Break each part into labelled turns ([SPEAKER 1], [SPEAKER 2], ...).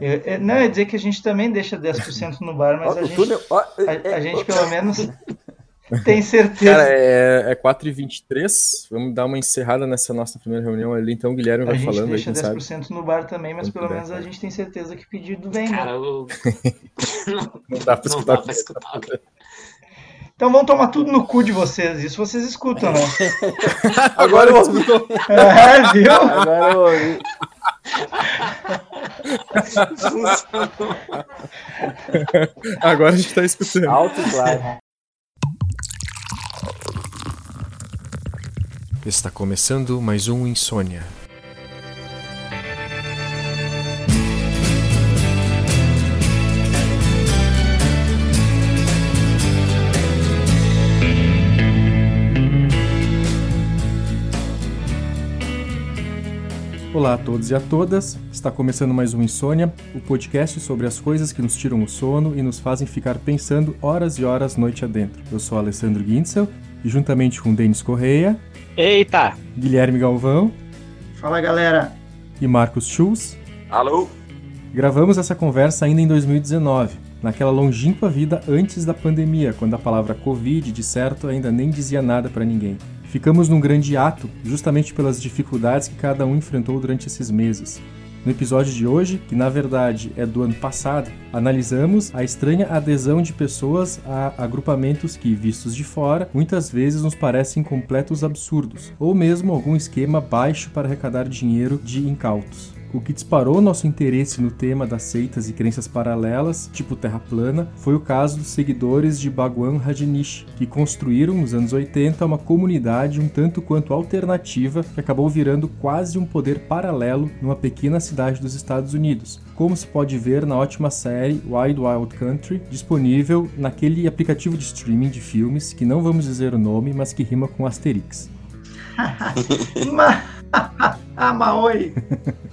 [SPEAKER 1] Eu, eu, não, eu ia dizer que a gente também deixa 10% no bar, mas a gente, a, a gente pelo menos tem certeza.
[SPEAKER 2] Cara, é, é 4h23. Vamos dar uma encerrada nessa nossa primeira reunião ali. Então o Guilherme vai falando.
[SPEAKER 1] A gente
[SPEAKER 2] deixa
[SPEAKER 1] aí, 10% sabe? no bar também, mas pelo menos a gente tem certeza que pedido vem.
[SPEAKER 3] Né? Cara, eu...
[SPEAKER 2] não, não dá pra escutar. Não dá pra escutar.
[SPEAKER 1] Então vão tomar tudo no cu de vocês. Isso vocês escutam, né?
[SPEAKER 2] Agora eu ouvi.
[SPEAKER 1] É, viu?
[SPEAKER 4] Agora eu ouvi.
[SPEAKER 2] Agora a gente tá escutando.
[SPEAKER 4] Alto e claro.
[SPEAKER 2] Está começando mais um Insônia. Olá a todos e a todas. Está começando mais um Insônia, o podcast sobre as coisas que nos tiram o sono e nos fazem ficar pensando horas e horas noite adentro. Eu sou Alessandro Guintzel e juntamente com Denis Correia.
[SPEAKER 3] Eita!
[SPEAKER 2] Guilherme Galvão.
[SPEAKER 1] Fala galera!
[SPEAKER 2] E Marcos Schulz.
[SPEAKER 5] Alô!
[SPEAKER 2] Gravamos essa conversa ainda em 2019, naquela longínqua vida antes da pandemia, quando a palavra Covid, de certo, ainda nem dizia nada para ninguém. Ficamos num grande ato, justamente pelas dificuldades que cada um enfrentou durante esses meses. No episódio de hoje, que na verdade é do ano passado, analisamos a estranha adesão de pessoas a agrupamentos que, vistos de fora, muitas vezes nos parecem completos absurdos, ou mesmo algum esquema baixo para arrecadar dinheiro de incautos. O que disparou nosso interesse no tema das seitas e crenças paralelas, tipo Terra plana, foi o caso dos seguidores de Bhagwan Rajneesh, que construíram nos anos 80 uma comunidade um tanto quanto alternativa que acabou virando quase um poder paralelo numa pequena cidade dos Estados Unidos, como se pode ver na ótima série Wild Wild Country, disponível naquele aplicativo de streaming de filmes que não vamos dizer o nome, mas que rima com Asterix.
[SPEAKER 1] ah, Maoi!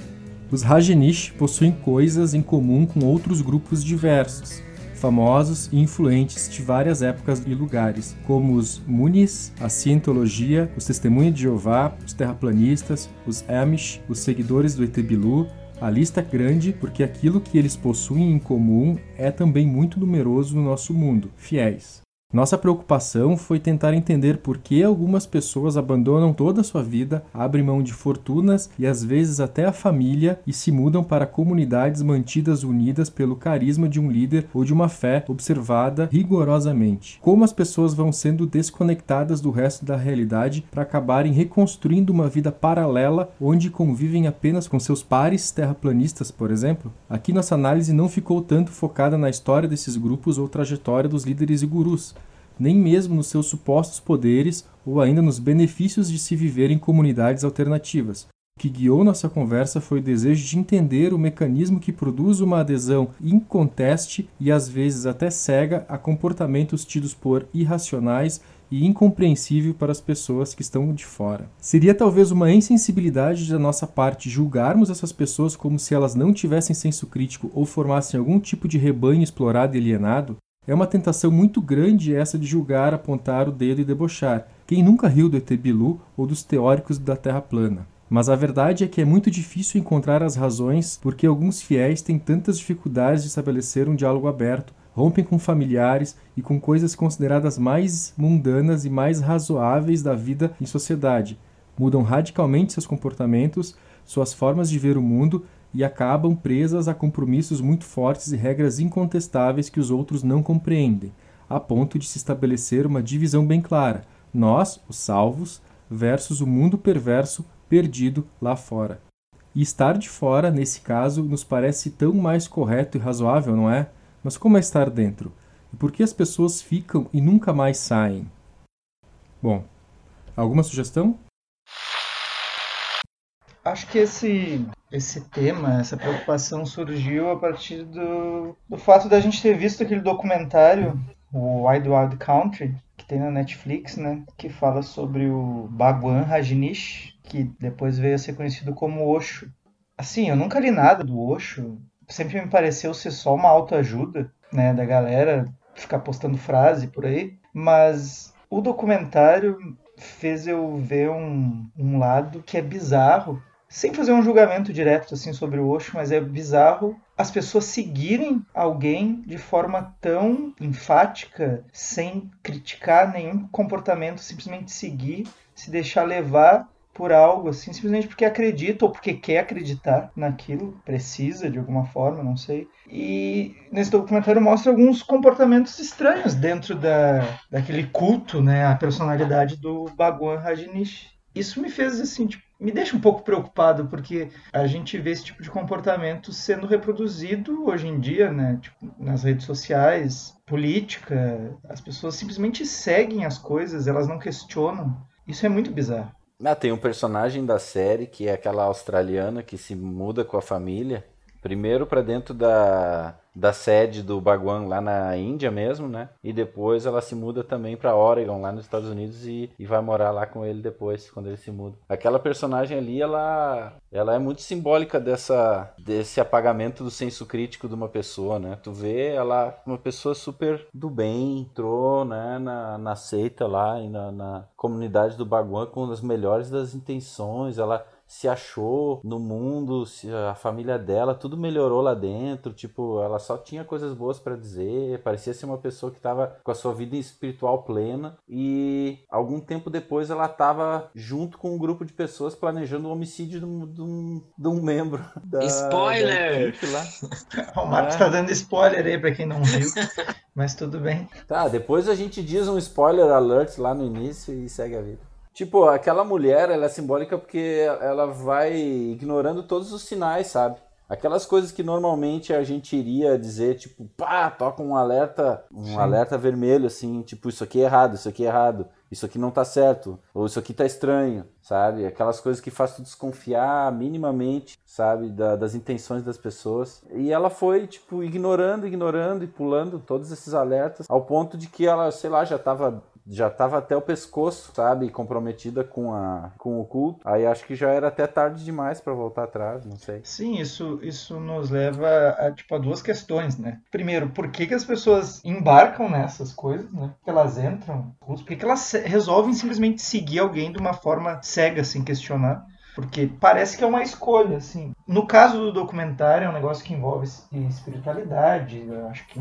[SPEAKER 2] Os Rajneesh possuem coisas em comum com outros grupos diversos, famosos e influentes de várias épocas e lugares, como os Munis, a Cientologia, os Testemunhos de Jeová, os Terraplanistas, os Amish, os seguidores do Etebilu. A lista é grande porque aquilo que eles possuem em comum é também muito numeroso no nosso mundo, fiéis. Nossa preocupação foi tentar entender por que algumas pessoas abandonam toda a sua vida, abrem mão de fortunas e às vezes até a família e se mudam para comunidades mantidas unidas pelo carisma de um líder ou de uma fé observada rigorosamente. Como as pessoas vão sendo desconectadas do resto da realidade para acabarem reconstruindo uma vida paralela onde convivem apenas com seus pares terraplanistas, por exemplo? Aqui nossa análise não ficou tanto focada na história desses grupos ou trajetória dos líderes e gurus nem mesmo nos seus supostos poderes ou ainda nos benefícios de se viver em comunidades alternativas. O que guiou nossa conversa foi o desejo de entender o mecanismo que produz uma adesão inconteste e às vezes até cega a comportamentos tidos por irracionais e incompreensível para as pessoas que estão de fora. Seria talvez uma insensibilidade da nossa parte julgarmos essas pessoas como se elas não tivessem senso crítico ou formassem algum tipo de rebanho explorado e alienado? É uma tentação muito grande essa de julgar, apontar o dedo e debochar. Quem nunca riu do ET Bilu ou dos teóricos da Terra plana? Mas a verdade é que é muito difícil encontrar as razões porque alguns fiéis têm tantas dificuldades de estabelecer um diálogo aberto, rompem com familiares e com coisas consideradas mais mundanas e mais razoáveis da vida em sociedade, mudam radicalmente seus comportamentos, suas formas de ver o mundo e acabam presas a compromissos muito fortes e regras incontestáveis que os outros não compreendem, a ponto de se estabelecer uma divisão bem clara: nós, os salvos, versus o mundo perverso perdido lá fora. E estar de fora, nesse caso, nos parece tão mais correto e razoável, não é? Mas como é estar dentro? E por que as pessoas ficam e nunca mais saem? Bom, alguma sugestão?
[SPEAKER 1] Acho que esse, esse tema, essa preocupação surgiu a partir do, do fato da gente ter visto aquele documentário, o Wild Wild Country, que tem na Netflix, né? Que fala sobre o Bhagwan Rajneesh, que depois veio a ser conhecido como Osho. Assim, eu nunca li nada do Osho, sempre me pareceu ser só uma autoajuda, né? Da galera ficar postando frase por aí, mas o documentário fez eu ver um, um lado que é bizarro sem fazer um julgamento direto assim sobre o Osho, mas é bizarro as pessoas seguirem alguém de forma tão enfática, sem criticar nenhum comportamento, simplesmente seguir, se deixar levar por algo, assim, simplesmente porque acredita ou porque quer acreditar naquilo, precisa de alguma forma, não sei. E nesse documentário mostra alguns comportamentos estranhos dentro da, daquele culto, né, a personalidade do Bhagwan Rajneesh. Isso me fez, assim, tipo, me deixa um pouco preocupado, porque a gente vê esse tipo de comportamento sendo reproduzido hoje em dia, né? Tipo, nas redes sociais, política. As pessoas simplesmente seguem as coisas, elas não questionam. Isso é muito bizarro.
[SPEAKER 4] Ah, tem um personagem da série que é aquela australiana que se muda com a família. Primeiro para dentro da, da sede do Bhagwan lá na Índia mesmo, né? E depois ela se muda também para Oregon, lá nos Estados Unidos, e, e vai morar lá com ele depois, quando ele se muda. Aquela personagem ali, ela, ela é muito simbólica dessa, desse apagamento do senso crítico de uma pessoa, né? Tu vê ela, uma pessoa super do bem, entrou né, na, na seita lá na, na comunidade do Bhagwan com as melhores das intenções, ela se achou no mundo, a família dela, tudo melhorou lá dentro, tipo, ela só tinha coisas boas para dizer, parecia ser uma pessoa que estava com a sua vida espiritual plena e algum tempo depois ela estava junto com um grupo de pessoas planejando o homicídio de um, de um, de um membro da
[SPEAKER 3] Spoiler!
[SPEAKER 1] Da lá. o Marcos está é. dando spoiler aí para quem não viu. Mas tudo bem.
[SPEAKER 4] Tá, depois a gente diz um spoiler alert lá no início e segue a vida. Tipo, aquela mulher, ela é simbólica porque ela vai ignorando todos os sinais, sabe? Aquelas coisas que normalmente a gente iria dizer, tipo, pá, toca um alerta, um Sim. alerta vermelho, assim, tipo, isso aqui é errado, isso aqui é errado, isso aqui não tá certo, ou isso aqui tá estranho, sabe? Aquelas coisas que faz tu desconfiar minimamente, sabe, da, das intenções das pessoas. E ela foi, tipo, ignorando, ignorando e pulando todos esses alertas, ao ponto de que ela, sei lá, já tava já estava até o pescoço, sabe, comprometida com, a, com o culto. Aí acho que já era até tarde demais para voltar atrás, não sei.
[SPEAKER 1] Sim, isso, isso nos leva a, tipo, a duas questões, né? Primeiro, por que, que as pessoas embarcam nessas coisas, né? Que elas entram? Por que, que elas resolvem simplesmente seguir alguém de uma forma cega, sem questionar? Porque parece que é uma escolha, assim. No caso do documentário, é um negócio que envolve espiritualidade, acho que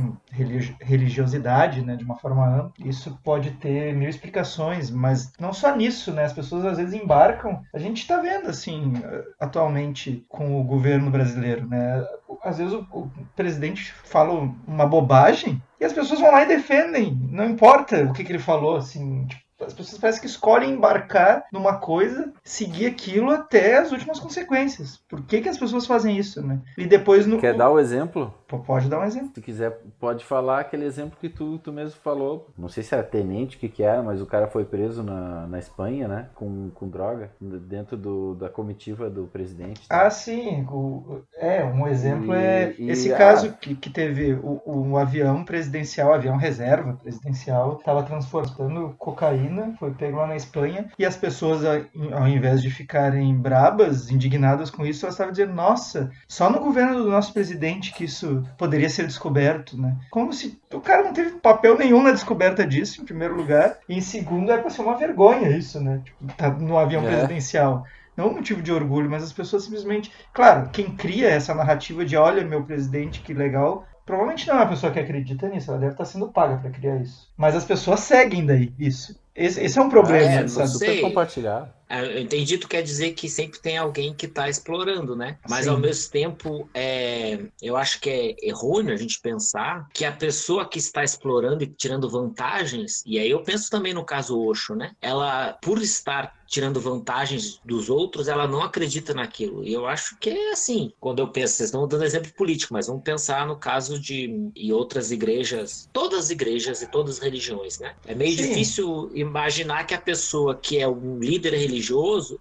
[SPEAKER 1] religiosidade, né, de uma forma ampla. Isso pode ter mil explicações, mas não só nisso, né? As pessoas às vezes embarcam. A gente está vendo, assim, atualmente com o governo brasileiro, né? Às vezes o, o presidente fala uma bobagem e as pessoas vão lá e defendem. Não importa o que, que ele falou, assim, tipo, as pessoas parecem que escolhem embarcar numa coisa, seguir aquilo até as últimas consequências. Por que, que as pessoas fazem isso, né? E depois no.
[SPEAKER 4] Quer dar o exemplo?
[SPEAKER 1] Pode dar um exemplo.
[SPEAKER 4] Se quiser, pode falar aquele exemplo que tu, tu mesmo falou. Não sei se era tenente, o que, que era, mas o cara foi preso na, na Espanha, né? Com, com droga, dentro do, da comitiva do presidente.
[SPEAKER 1] Tá? Ah, sim. O, é, um exemplo e, é e, esse caso que, que teve o, o avião presidencial, avião reserva presidencial, estava transportando cocaína foi pego lá na Espanha, e as pessoas, ao invés de ficarem brabas, indignadas com isso, elas estavam dizendo, nossa, só no governo do nosso presidente que isso poderia ser descoberto, né? Como se o cara não teve papel nenhum na descoberta disso, em primeiro lugar, e em segundo é para ser uma vergonha isso, né? Tipo, tá no avião é. presidencial não um motivo de orgulho, mas as pessoas simplesmente. Claro, quem cria essa narrativa de olha meu presidente, que legal, provavelmente não é uma pessoa que acredita nisso, ela deve estar sendo paga para criar isso. Mas as pessoas seguem daí isso. Esse, esse é um problema, é,
[SPEAKER 3] sabe? Sei.
[SPEAKER 4] compartilhar.
[SPEAKER 3] É, eu entendi, tu quer dizer que sempre tem alguém que está explorando, né? Mas Sim. ao mesmo tempo, é, eu acho que é errôneo a gente pensar que a pessoa que está explorando e tirando vantagens, e aí eu penso também no caso Osho, né? Ela, por estar tirando vantagens dos outros, ela não acredita naquilo. E eu acho que é assim. Quando eu penso, vocês estão dando exemplo político, mas vamos pensar no caso de e outras igrejas, todas as igrejas e todas as religiões, né? É meio Sim. difícil imaginar que a pessoa que é um líder religioso,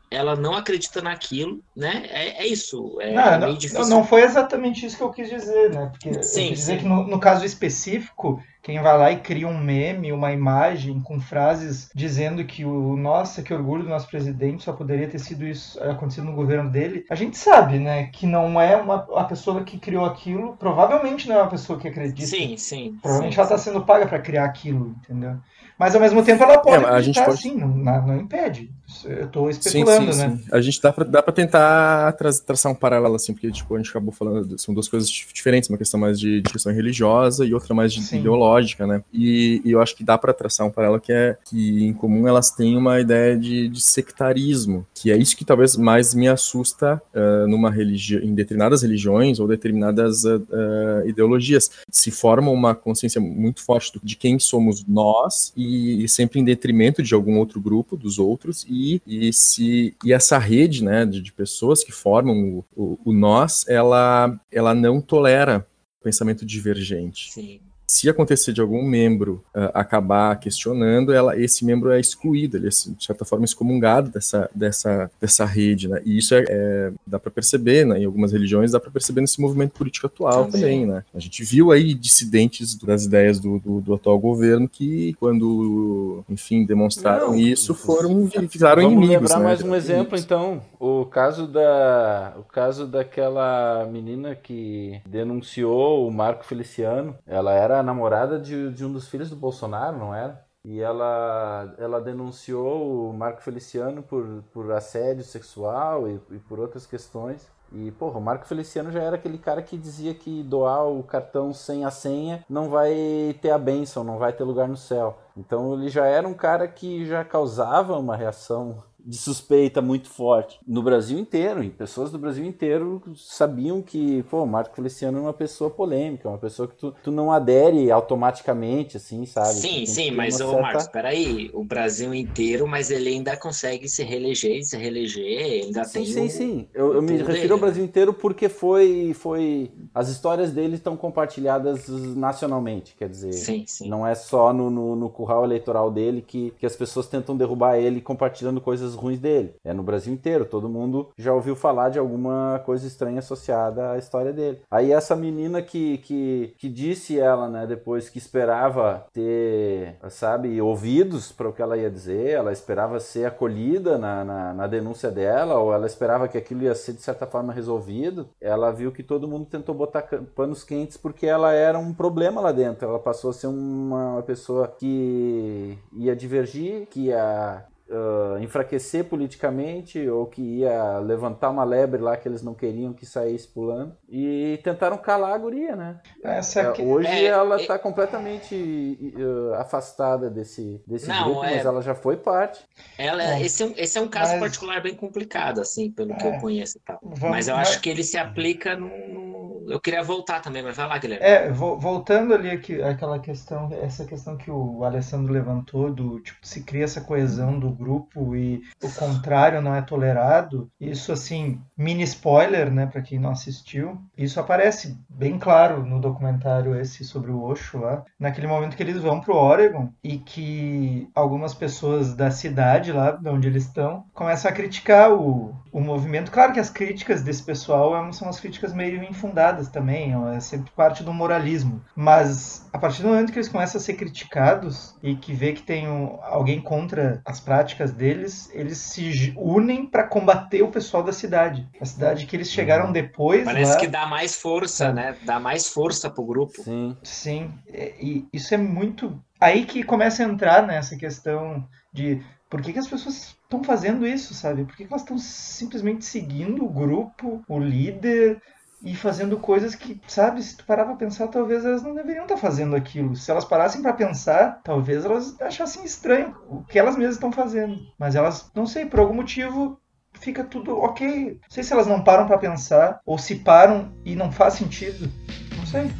[SPEAKER 3] ela não acredita naquilo, né? É, é isso. É
[SPEAKER 1] não, meio não, difícil. Não foi exatamente isso que eu quis dizer, né? Porque sim, eu quis dizer sim. que no, no caso específico quem vai lá e cria um meme, uma imagem com frases dizendo que o nossa, que orgulho do nosso presidente só poderia ter sido isso acontecido no governo dele, a gente sabe, né, que não é uma a pessoa que criou aquilo, provavelmente não é uma pessoa que acredita.
[SPEAKER 3] Sim, sim.
[SPEAKER 1] Provavelmente
[SPEAKER 3] sim,
[SPEAKER 1] ela está sendo paga para criar aquilo, entendeu? Mas ao mesmo tempo ela pode
[SPEAKER 6] É, a gente pode-
[SPEAKER 1] sim, não, não impede. Eu estou especulando,
[SPEAKER 6] sim,
[SPEAKER 1] né?
[SPEAKER 6] sim. A gente dá pra, dá pra tentar tra traçar um paralelo, assim, porque tipo, a gente acabou falando, são duas coisas dif- diferentes, uma questão mais de, de questão religiosa e outra mais de
[SPEAKER 1] Sim.
[SPEAKER 6] Ideológica, né? E, e eu acho que dá pra traçar um paralelo que é que em comum elas têm uma ideia de, de sectarismo, que é isso que talvez mais me assusta ah, numa religião, em determinadas religiões ou determinadas ah, ah, ideologias. Se forma uma consciência muito forte de quem somos nós e, e sempre em detrimento de algum outro grupo, dos outros, e, e, se, e essa rede né, de, de pessoas que formam o, o, o nós, ela, ela não tolera pensamento divergente
[SPEAKER 3] Sim.
[SPEAKER 6] Se acontecer de algum membro ah, acabar questionando, ela, esse membro é excluído, ele é, de certa forma, excomungado dessa, dessa, dessa rede, né? E isso é, é- dá para perceber, né? Em algumas religiões dá para perceber nesse movimento político atual
[SPEAKER 3] Também.
[SPEAKER 6] também, né? A gente viu aí dissidentes das ideias do, do, do atual governo que, quando, enfim, demonstraram
[SPEAKER 4] Não,
[SPEAKER 6] isso, foram viraram
[SPEAKER 4] Vamos
[SPEAKER 6] inimigos,
[SPEAKER 4] lembrar
[SPEAKER 6] né?
[SPEAKER 4] mais um exemplo, então. O caso da, o caso daquela menina que denunciou o Marco Feliciano. Ela era a namorada de, de um dos filhos do Bolsonaro, não era? E ela, ela denunciou o Marco Feliciano por, por assédio sexual e, e por outras questões. E, porra, o Marco Feliciano já era aquele cara que dizia que doar o cartão sem a senha não vai ter a bênção, não vai ter lugar no céu. Então ele já era um cara que já causava uma reação de suspeita muito forte no Brasil inteiro. E pessoas do Brasil inteiro sabiam que, pô, o Marco Feliciano é uma pessoa polêmica, uma pessoa que tu, tu não adere automaticamente, assim, sabe?
[SPEAKER 3] Sim, sim, mas
[SPEAKER 4] uma
[SPEAKER 3] ô
[SPEAKER 4] certa-
[SPEAKER 3] Marcos, peraí, o Brasil inteiro, mas ele ainda consegue se reeleger e se reeleger, ele ainda
[SPEAKER 4] Sim,
[SPEAKER 3] tem
[SPEAKER 4] sim,
[SPEAKER 3] o-
[SPEAKER 4] sim. Eu, eu me
[SPEAKER 3] tudo
[SPEAKER 4] refiro
[SPEAKER 3] dele,
[SPEAKER 4] ao
[SPEAKER 3] né?
[SPEAKER 4] Brasil inteiro porque foi, foi. As histórias dele estão compartilhadas nacionalmente, quer dizer.
[SPEAKER 3] Sim, sim.
[SPEAKER 4] Não é só no, no, no curral eleitoral dele que, que as pessoas tentam derrubar ele compartilhando coisas ruins dele. É no Brasil inteiro. Todo mundo já ouviu falar de alguma coisa estranha associada à história dele. Aí essa menina que, que, que disse ela, né, depois que esperava ter, sabe, ouvidos para o que ela ia dizer, ela esperava ser acolhida na, na, na denúncia dela, ou ela esperava que aquilo ia ser de certa forma resolvido. Ela viu que todo mundo tentou botar panos quentes porque ela era um problema lá dentro. Ela passou a ser uma, uma pessoa que ia divergir, que ia ah, enfraquecer politicamente ou que ia levantar uma lebre lá que eles não queriam que saísse pulando e tentaram calar a guria, né?
[SPEAKER 1] Essa
[SPEAKER 4] É,
[SPEAKER 1] aqui-
[SPEAKER 4] hoje
[SPEAKER 3] É,
[SPEAKER 4] ela
[SPEAKER 3] é-
[SPEAKER 4] está completamente ah, afastada desse, desse
[SPEAKER 3] Não,
[SPEAKER 4] grupo,
[SPEAKER 3] é-
[SPEAKER 4] mas ela já foi parte.
[SPEAKER 3] Ela,
[SPEAKER 1] Bom,
[SPEAKER 3] esse, é um, esse é um caso
[SPEAKER 1] mas-
[SPEAKER 3] particular bem complicado, assim, pelo que
[SPEAKER 1] É.
[SPEAKER 3] eu conheço e tal.
[SPEAKER 1] Vamos-
[SPEAKER 3] mas eu
[SPEAKER 1] mas-
[SPEAKER 3] acho que ele se aplica no, Eu queria voltar também, mas vai lá, Guilherme.
[SPEAKER 1] É, vo- voltando ali aqui, aquela questão, essa questão que o Alessandro levantou do tipo se cria essa coesão do grupo e o contrário não é tolerado. Isso assim, mini spoiler, né, para quem não assistiu. Isso aparece bem claro no documentário esse sobre o Osho lá, naquele momento que eles vão pro Oregon e que algumas pessoas da cidade lá, de onde eles estão, começam a criticar o, o movimento. Claro que as críticas desse pessoal é- são as críticas meio infundadas também, é sempre parte do moralismo. Mas a partir do momento que eles começam a ser criticados e que vê que tem um- alguém contra as práticas deles, eles se unem para combater o pessoal da cidade. A cidade que eles chegaram depois
[SPEAKER 3] Parece
[SPEAKER 1] lá,
[SPEAKER 3] que dá mais força, né? Dá mais força pro grupo.
[SPEAKER 4] Sim.
[SPEAKER 1] Sim, é- e isso é muito. Aí que começa a entrar nessa questão de por que, que as pessoas estão fazendo isso, sabe? Por que, que elas estão simplesmente seguindo o grupo, o líder e fazendo coisas que, sabe, se tu parar pra pensar, talvez elas não deveriam estar fazendo aquilo. Se elas parassem pra pensar, talvez elas achassem estranho o que elas mesmas estão fazendo. Mas elas, não sei, por algum motivo fica tudo ok. Não sei se elas não param pra pensar ou se param e não faz sentido. Não sei.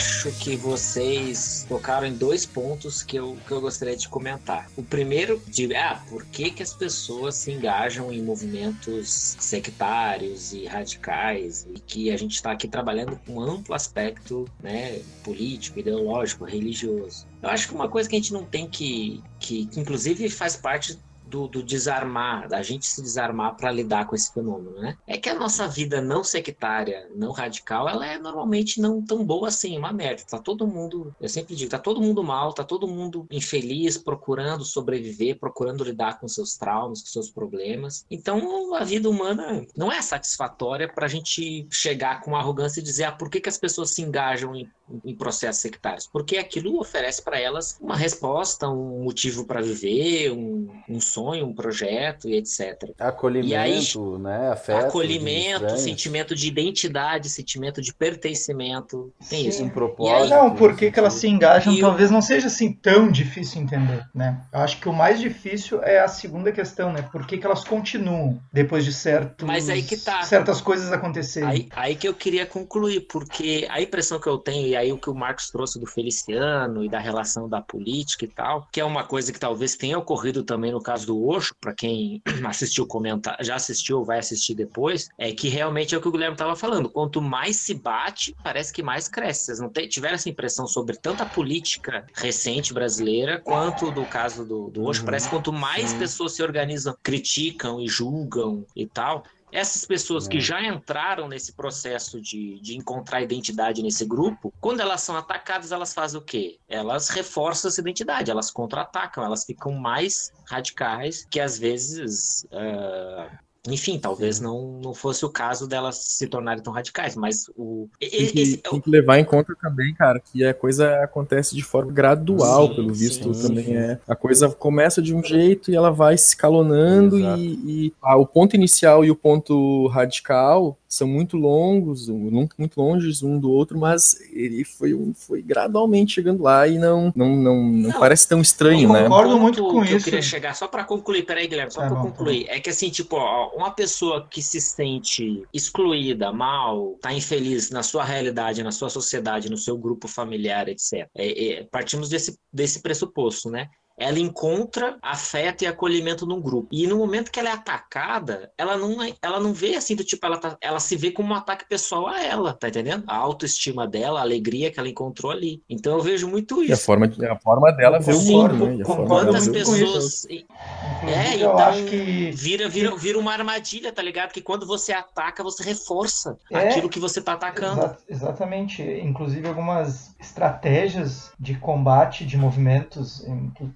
[SPEAKER 3] Acho que vocês tocaram em dois pontos que eu, que eu gostaria de comentar. O primeiro, de ah, por que, que as pessoas se engajam em movimentos sectários e radicais e que a gente está aqui trabalhando com amplo aspecto né, político, ideológico, religioso. Eu acho que uma coisa que a gente não tem que, que, que inclusive faz parte do, do, desarmar, da gente se desarmar para lidar com esse fenômeno, né? É que a nossa vida não sectária, não radical, ela é normalmente não tão boa assim, uma merda. Tá todo mundo, eu sempre digo, tá todo mundo mal, tá todo mundo infeliz, procurando sobreviver, procurando lidar com seus traumas, com seus problemas. Então, a vida humana não é satisfatória para a gente chegar com arrogância e dizer, ah, por que, que as pessoas se engajam em em processos sectários, porque aquilo oferece para elas uma resposta, um motivo para viver, um, um, sonho, um projeto e etc.
[SPEAKER 4] Acolhimento, aí, né? Afeto,
[SPEAKER 3] acolhimento, sentimento de identidade, sentimento de pertencimento. Tem Sim. isso.
[SPEAKER 1] Um propósito. Aí, não, por que, que elas se engajam e talvez não seja assim tão difícil entender, né? Eu acho que o mais difícil é a segunda questão, né? Por que, que elas continuam depois de certos,
[SPEAKER 3] Mas aí que tá.
[SPEAKER 1] certas coisas acontecerem?
[SPEAKER 3] Aí, aí que eu queria concluir, porque a impressão que eu tenho, e aí o que o Marcos trouxe do Feliciano e da relação da política e tal, que é uma coisa que talvez tenha ocorrido também no caso do Osho, para quem assistiu comentar, já assistiu ou vai assistir depois, é que realmente é o que o Guilherme estava falando. Quanto mais se bate, parece que mais cresce. Vocês não tiveram essa impressão sobre tanta política recente brasileira quanto do caso do, do Osho? Uhum. Parece que quanto mais Sim. pessoas se organizam, criticam e julgam e tal, essas pessoas que é. já entraram nesse processo de, de encontrar identidade nesse grupo, quando elas são atacadas, elas fazem o quê? Elas reforçam essa identidade, elas contra-atacam, elas ficam mais radicais, que às vezes uh, enfim, talvez não, não fosse o caso delas se tornarem tão radicais, mas o.
[SPEAKER 6] Tem que, tem que levar em conta também, cara, que a coisa acontece de forma gradual, sim, pelo visto sim, também sim. é. A coisa começa de um jeito e ela vai escalonando e, e ah, o ponto inicial e o ponto radical são muito longos, muito longe um do outro, mas ele foi, foi gradualmente chegando lá e não, não, não, não, não parece tão estranho, eu
[SPEAKER 3] né?
[SPEAKER 6] Concordo
[SPEAKER 3] muito com que isso. Eu queria chegar só para concluir, peraí, Guilherme, só é para concluir. É que assim, tipo, ó, uma pessoa que se sente excluída, mal, tá infeliz na sua realidade, na sua sociedade, no seu grupo familiar, etc. É, é, partimos desse, desse pressuposto, né? Ela encontra afeto e acolhimento num grupo. E no momento que ela é atacada, ela não, é, ela não vê assim do tipo, ela, tá, ela se vê como um ataque pessoal a ela, tá entendendo? A autoestima dela, a alegria que ela encontrou ali. Então eu vejo muito isso. E
[SPEAKER 6] a forma, a forma dela ver o mundo, né?
[SPEAKER 3] Quantas pessoas. É, então que... vira, vira, vira uma armadilha, tá ligado? Que quando você ataca, você reforça é, aquilo que você tá atacando. Exa
[SPEAKER 1] exatamente. Inclusive algumas estratégias de combate de movimentos,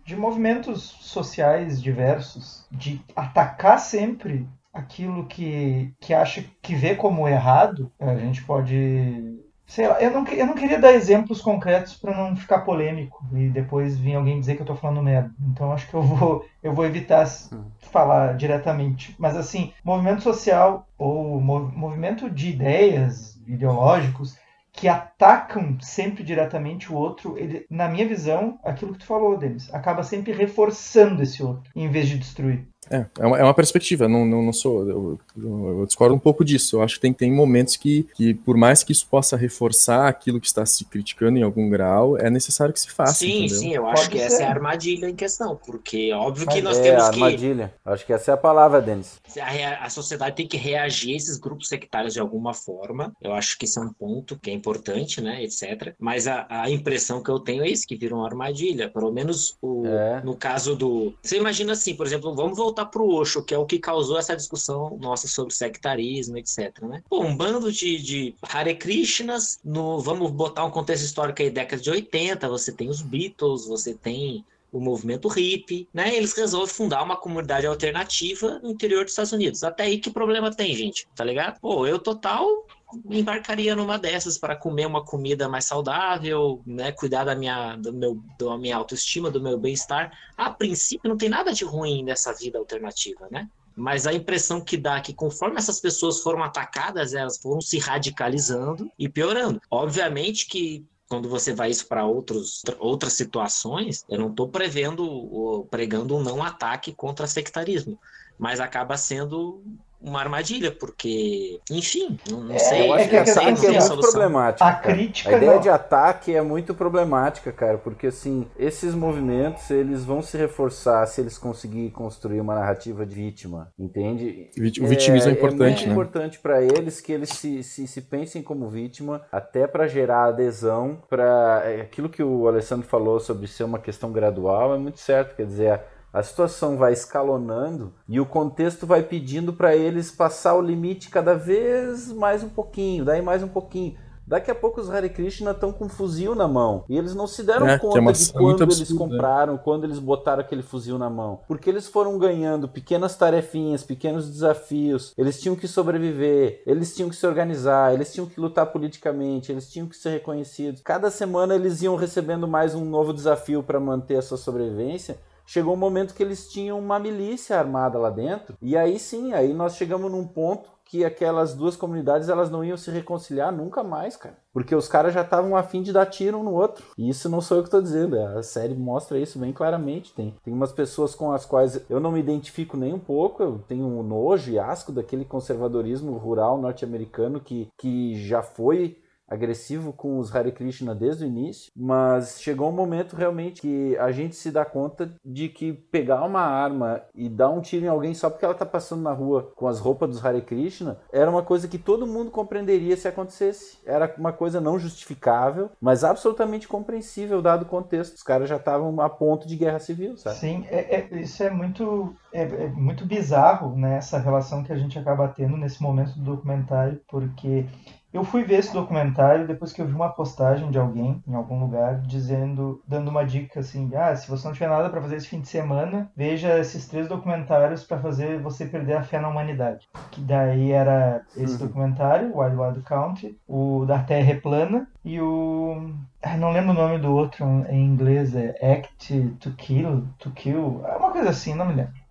[SPEAKER 1] de de movimentos sociais diversos, de atacar sempre aquilo que, que acha que vê como errado, a gente pode. Sei lá, eu não, eu não queria dar exemplos concretos para não ficar polêmico e depois vir alguém dizer que eu estou falando merda. Então acho que eu vou, eu vou evitar hum. falar diretamente. Mas assim, movimento social ou movimento de ideias ideológicos que atacam sempre diretamente o outro, ele, na minha visão, aquilo que tu falou, Denis, acaba sempre reforçando esse outro, em vez de destruir.
[SPEAKER 6] É, é uma, é uma perspectiva, não, não, não sou. Eu, eu, eu, discordo um pouco disso. Eu acho que tem, tem momentos que, que, por mais que isso possa reforçar aquilo que está se criticando em algum grau, é necessário que se faça.
[SPEAKER 3] Sim,
[SPEAKER 6] entendeu?
[SPEAKER 3] sim, eu acho Pode que ser. essa é a armadilha em questão, porque óbvio que nós é, temos que.
[SPEAKER 4] armadilha. Acho que essa é a palavra, Denis.
[SPEAKER 3] A, a sociedade tem que reagir a esses grupos sectários de alguma forma. Eu acho que isso é um ponto que é importante, né, etc. Mas a, a impressão que eu tenho é isso, que vira uma armadilha. Pelo menos o, é. no caso do. Você imagina assim, por exemplo, vamos voltar voltar para o Osho, que é o que causou essa discussão nossa sobre sectarismo, etc. Né? Pô, um bando de, de Hare Krishnas, no, vamos botar um contexto histórico aí, década de 80, você tem os Beatles, você tem o movimento hippie, né? Eles resolvem fundar uma comunidade alternativa no interior dos Estados Unidos. Até aí que problema tem, gente? Tá ligado? Pô, eu total embarcaria numa dessas para comer uma comida mais saudável, né, cuidar da minha, do meu, da minha autoestima, do meu bem-estar. A princípio, não tem nada de ruim nessa vida alternativa, né? Mas a impressão que dá é que conforme essas pessoas foram atacadas, elas foram se radicalizando e piorando. Obviamente que quando você vai isso para outras situações, eu não estou prevendo, pregando um não ataque contra sectarismo, mas acaba sendo uma armadilha, porque, enfim, não, não
[SPEAKER 1] É,
[SPEAKER 3] sei.
[SPEAKER 4] Eu acho
[SPEAKER 1] é
[SPEAKER 4] que
[SPEAKER 1] que
[SPEAKER 4] ataque
[SPEAKER 1] assim,
[SPEAKER 4] é muito
[SPEAKER 3] solução.
[SPEAKER 4] problemático.
[SPEAKER 1] A
[SPEAKER 4] cara.
[SPEAKER 1] crítica
[SPEAKER 4] A ideia
[SPEAKER 1] não.
[SPEAKER 4] de ataque é muito problemática, cara, porque assim, esses movimentos, eles vão se reforçar se eles conseguirem construir uma narrativa de vítima, entende?
[SPEAKER 6] O vitimismo é importante,
[SPEAKER 4] muito
[SPEAKER 6] né?
[SPEAKER 4] importante para eles que eles se, se, se pensem como vítima, até para gerar adesão para aquilo que o Alessandro falou sobre ser uma questão gradual, é muito certo, quer dizer, a, situação vai escalonando e o contexto vai pedindo para eles passar o limite cada vez mais um pouquinho, daí mais um pouquinho. Daqui a pouco os Hare Krishna estão com um fuzil na mão. E eles não se deram
[SPEAKER 6] É, é
[SPEAKER 4] conta de
[SPEAKER 6] é muito
[SPEAKER 4] quando eles
[SPEAKER 6] né?
[SPEAKER 4] compraram, quando eles botaram aquele fuzil na mão. Porque eles foram ganhando pequenas tarefinhas, pequenos desafios. Eles tinham que sobreviver, eles tinham que se organizar, eles tinham que lutar politicamente, eles tinham que ser reconhecidos. Cada semana eles iam recebendo mais um novo desafio para manter a sua sobrevivência. Chegou um momento que eles tinham uma milícia armada lá dentro. E aí sim, aí nós chegamos num ponto que aquelas duas comunidades elas não iam se reconciliar nunca mais, cara. Porque os caras já estavam afim de dar tiro um no outro. E isso não sou eu que tô dizendo, a série mostra isso bem claramente. Tem, tem umas pessoas com as quais eu não me identifico nem um pouco, eu tenho um nojo e asco daquele conservadorismo rural norte-americano que, que já foi agressivo com os Hare Krishna desde o início, mas chegou um momento realmente que a gente se dá conta de que pegar uma arma e dar um tiro em alguém só porque ela tá passando na rua com as roupas dos Hare Krishna era uma coisa que todo mundo compreenderia se acontecesse. Era uma coisa não justificável, mas absolutamente compreensível dado o contexto. Os caras já estavam a ponto de guerra civil, sabe?
[SPEAKER 1] Sim, é- é- isso é muito, é, é muito bizarro, né, essa relação que a gente acaba tendo nesse momento do documentário, porque eu fui ver esse documentário depois que eu vi uma postagem de alguém em algum lugar dizendo, dando uma dica assim, ah, se você não tiver nada para fazer esse fim de semana, veja esses três documentários para fazer você perder a fé na humanidade. Que daí era esse
[SPEAKER 4] Uhum.
[SPEAKER 1] documentário, Wild Wild Country, o da Terra é plana e o ah, não lembro o nome do outro em inglês, é Act to Kill, to Kill, é uma coisa assim, não me lembro.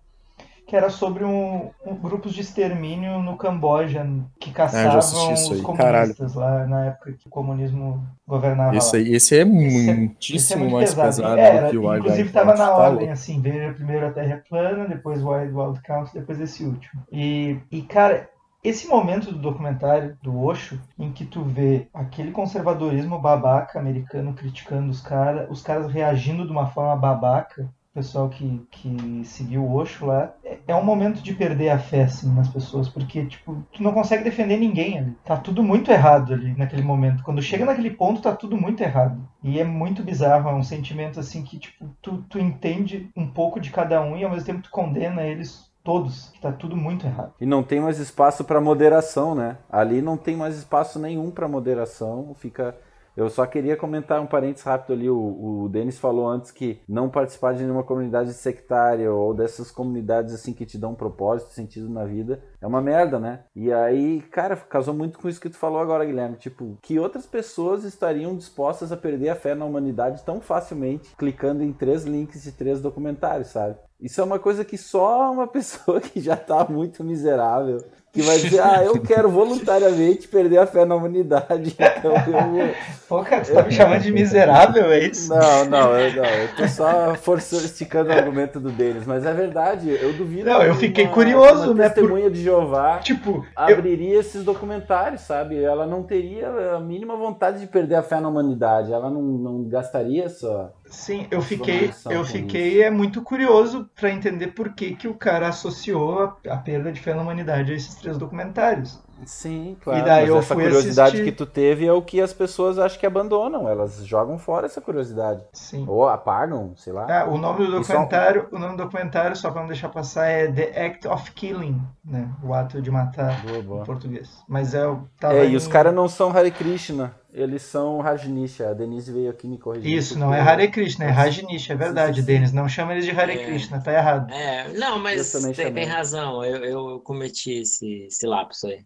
[SPEAKER 1] Que era sobre um, um- grupos de extermínio no Camboja que caçavam
[SPEAKER 6] assisti isso
[SPEAKER 1] os comunistas lá na época que o comunismo governava
[SPEAKER 6] Esse,
[SPEAKER 1] lá.
[SPEAKER 6] aí, esse é
[SPEAKER 1] Esse é-
[SPEAKER 6] muitíssimo
[SPEAKER 1] Esse é muito
[SPEAKER 6] mais
[SPEAKER 1] pesado.
[SPEAKER 6] pesado
[SPEAKER 1] É, era,
[SPEAKER 6] do que o Wild
[SPEAKER 1] inclusive estava na
[SPEAKER 6] tá
[SPEAKER 1] ordem, assim, veio primeiro a Terra é plana, depois o Wild Wild Country, depois esse último. E, e cara, esse momento do documentário do Osho, em que tu vê aquele conservadorismo babaca americano criticando os caras, os caras reagindo de uma forma babaca, pessoal que, que seguiu o Osho lá, é, é um momento de perder a fé, assim, nas pessoas, porque, tipo, tu não consegue defender ninguém ali. Tá tudo muito errado ali, naquele momento. Quando chega naquele ponto, tá tudo muito errado. E é muito bizarro, é um sentimento, assim, que, tipo, tu, tu entende um pouco de cada um e, ao mesmo tempo, tu condena eles todos, que tá tudo muito errado.
[SPEAKER 4] E não tem mais espaço para moderação, né? Ali não tem mais espaço nenhum para moderação. Fica. Eu só queria comentar um parênteses rápido ali. O, o Denis falou antes que não participar de nenhuma comunidade sectária ou dessas comunidades assim que te dão um propósito, sentido na vida, é uma merda, né? E aí, cara, casou muito com isso que tu falou agora, Guilherme. Tipo, que outras pessoas estariam dispostas a perder a fé na humanidade tão facilmente clicando em três links de três documentários, sabe? Isso é uma coisa que só uma pessoa que já tá muito miserável que vai dizer, ah, eu quero voluntariamente perder a fé na humanidade, então eu vou...
[SPEAKER 1] Pô, cara, tu tá me chamando de miserável, é isso?
[SPEAKER 4] Não, não, eu, não, eu tô só forçando, esticando o argumento do Denis, mas é verdade, eu duvido
[SPEAKER 1] Não, eu
[SPEAKER 4] que
[SPEAKER 1] fiquei
[SPEAKER 4] uma-
[SPEAKER 1] curioso,
[SPEAKER 4] uma
[SPEAKER 1] né, por-
[SPEAKER 4] testemunha de Jeová
[SPEAKER 1] Tipo, eu,
[SPEAKER 4] abriria esses documentários, sabe? Ela não teria a mínima vontade de perder a fé na humanidade, ela não, não gastaria só...
[SPEAKER 1] Sim, eu fiquei, eu fiquei é muito curioso para entender por que, que o cara associou a, a perda de fé na humanidade a esses três documentários.
[SPEAKER 4] Sim, claro.
[SPEAKER 1] E daí
[SPEAKER 4] mas
[SPEAKER 1] eu
[SPEAKER 4] essa
[SPEAKER 1] fui
[SPEAKER 4] curiosidade
[SPEAKER 1] assistir.
[SPEAKER 4] que tu teve é o que as pessoas acho que abandonam. Elas jogam fora essa curiosidade.
[SPEAKER 1] Sim.
[SPEAKER 4] Ou apagam, sei lá.
[SPEAKER 1] Ah, o nome do documentário, o nome do documentário, só para não deixar passar, é The Act of Killing, né? O ato de matar
[SPEAKER 4] Boa,
[SPEAKER 1] em
[SPEAKER 4] boa.
[SPEAKER 1] português. Mas é o
[SPEAKER 4] É,
[SPEAKER 1] em-
[SPEAKER 4] e os caras não são Hare Krishna, eles são Rajnisha. A Denise veio aqui me corrigir.
[SPEAKER 1] Isso, não é Hare Krishna, é Rajnish, é verdade,
[SPEAKER 4] Sim, sim, sim.
[SPEAKER 1] Denis. Não chama eles de Hare
[SPEAKER 3] É.
[SPEAKER 1] Krishna, tá errado.
[SPEAKER 3] É, não, mas tem, tem razão. Eu, eu cometi esse, esse lapso aí.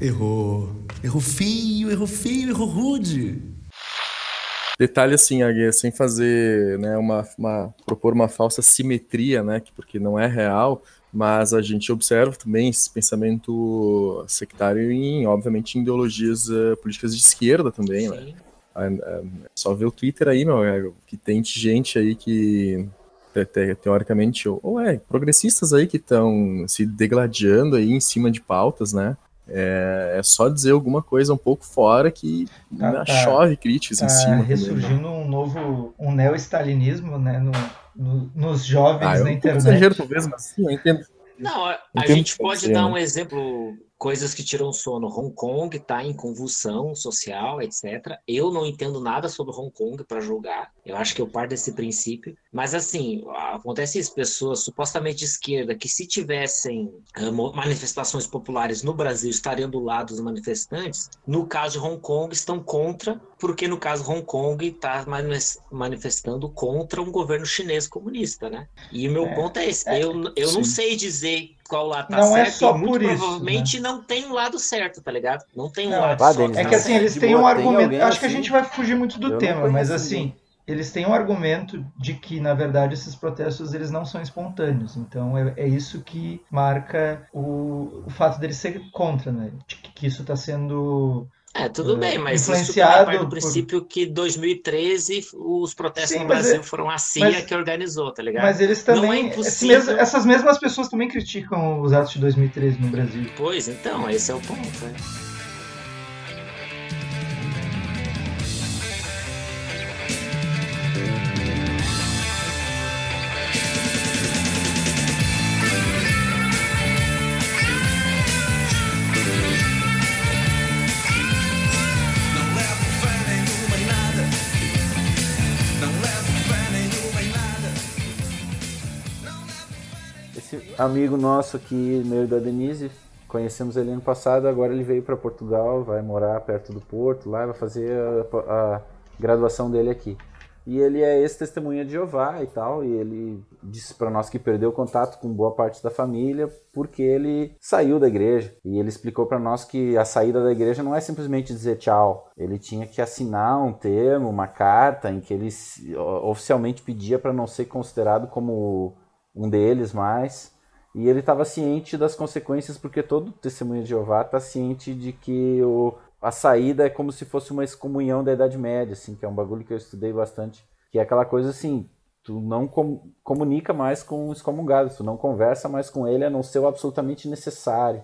[SPEAKER 7] Errou. Errou feio, errou feio, errou rude.
[SPEAKER 6] Detalhe assim, sem fazer, né, uma, uma- propor uma falsa simetria, né, que- porque não é real, mas a gente observa também esse pensamento sectário em, obviamente, em ideologias eh, políticas de esquerda também, né?
[SPEAKER 3] Sim.
[SPEAKER 6] É só ver o Twitter aí, meu, é, que tem gente aí que te, teoricamente, ou, ou é, progressistas aí que estão se degladiando aí em cima de pautas, né? É, é, só dizer alguma coisa um pouco fora que tá, tá, chove críticas
[SPEAKER 1] tá
[SPEAKER 6] em cima.
[SPEAKER 1] ressurgindo também, né? um novo, um neo-stalinismo, né, no, no, nos jovens
[SPEAKER 6] ah,
[SPEAKER 1] na internet.
[SPEAKER 6] Exagero, talvez, mas sim, eu entendo.
[SPEAKER 3] Não, a, a gente pode dar né? um exemplo coisas que tiram sono. Hong Kong está em convulsão social, etc. Eu não entendo nada sobre Hong Kong para julgar. Eu acho que eu parto desse princípio. Mas assim, acontece isso, pessoas supostamente de esquerda que se tivessem uh, manifestações populares no Brasil estariam do lado dos manifestantes. No caso de Hong Kong estão contra, porque no caso Hong Kong está manifestando contra um governo chinês comunista, né? E o meu é, ponto é esse. É, eu eu não sei dizer qual lado tá
[SPEAKER 1] não
[SPEAKER 3] é certo,
[SPEAKER 1] é só
[SPEAKER 3] muito
[SPEAKER 1] por
[SPEAKER 3] provavelmente
[SPEAKER 1] isso, né?
[SPEAKER 3] não tem um lado certo, tá ligado? Não tem um
[SPEAKER 1] não,
[SPEAKER 3] lado
[SPEAKER 1] só.
[SPEAKER 3] Denis,
[SPEAKER 1] é que assim, eles têm um argumento. Acho
[SPEAKER 4] assim,
[SPEAKER 1] que a gente vai fugir muito do tema, mas assim, eles têm um argumento de que, na verdade, esses protestos eles não são espontâneos. Então é, é isso que marca o, o fato deles ser contra, né? De que, que isso está sendo
[SPEAKER 3] é, tudo uh, bem, mas
[SPEAKER 1] influenciado
[SPEAKER 3] isso do princípio por... que 2013 os protestos Sim, no Brasil é... foram a CIA mas... que organizou, tá ligado?
[SPEAKER 1] Mas eles também. Não é impossível... mesmo, essas mesmas pessoas também criticam os atos de 2013 no Brasil.
[SPEAKER 3] Pois, então, esse é o ponto. Né?
[SPEAKER 4] Amigo nosso aqui, meu e da Denise, conhecemos ele ano passado, agora ele veio para Portugal, vai morar perto do Porto, lá vai fazer a, a graduação dele aqui. E ele é ex-testemunha de Jeová e tal, e ele disse para nós que perdeu contato com boa parte da família porque ele saiu da igreja. E ele explicou para nós que a saída da igreja não é simplesmente dizer tchau. Ele tinha que assinar um termo, uma carta em que ele oficialmente pedia para não ser considerado como um deles mais. E ele estava ciente das consequências, porque todo testemunho de Jeová está ciente de que o, a saída é como se fosse uma excomunhão da Idade Média, assim, que é um bagulho que eu estudei bastante. Que é aquela coisa assim, tu não com, comunica mais com o excomungado, tu não conversa mais com ele a não ser o absolutamente necessário.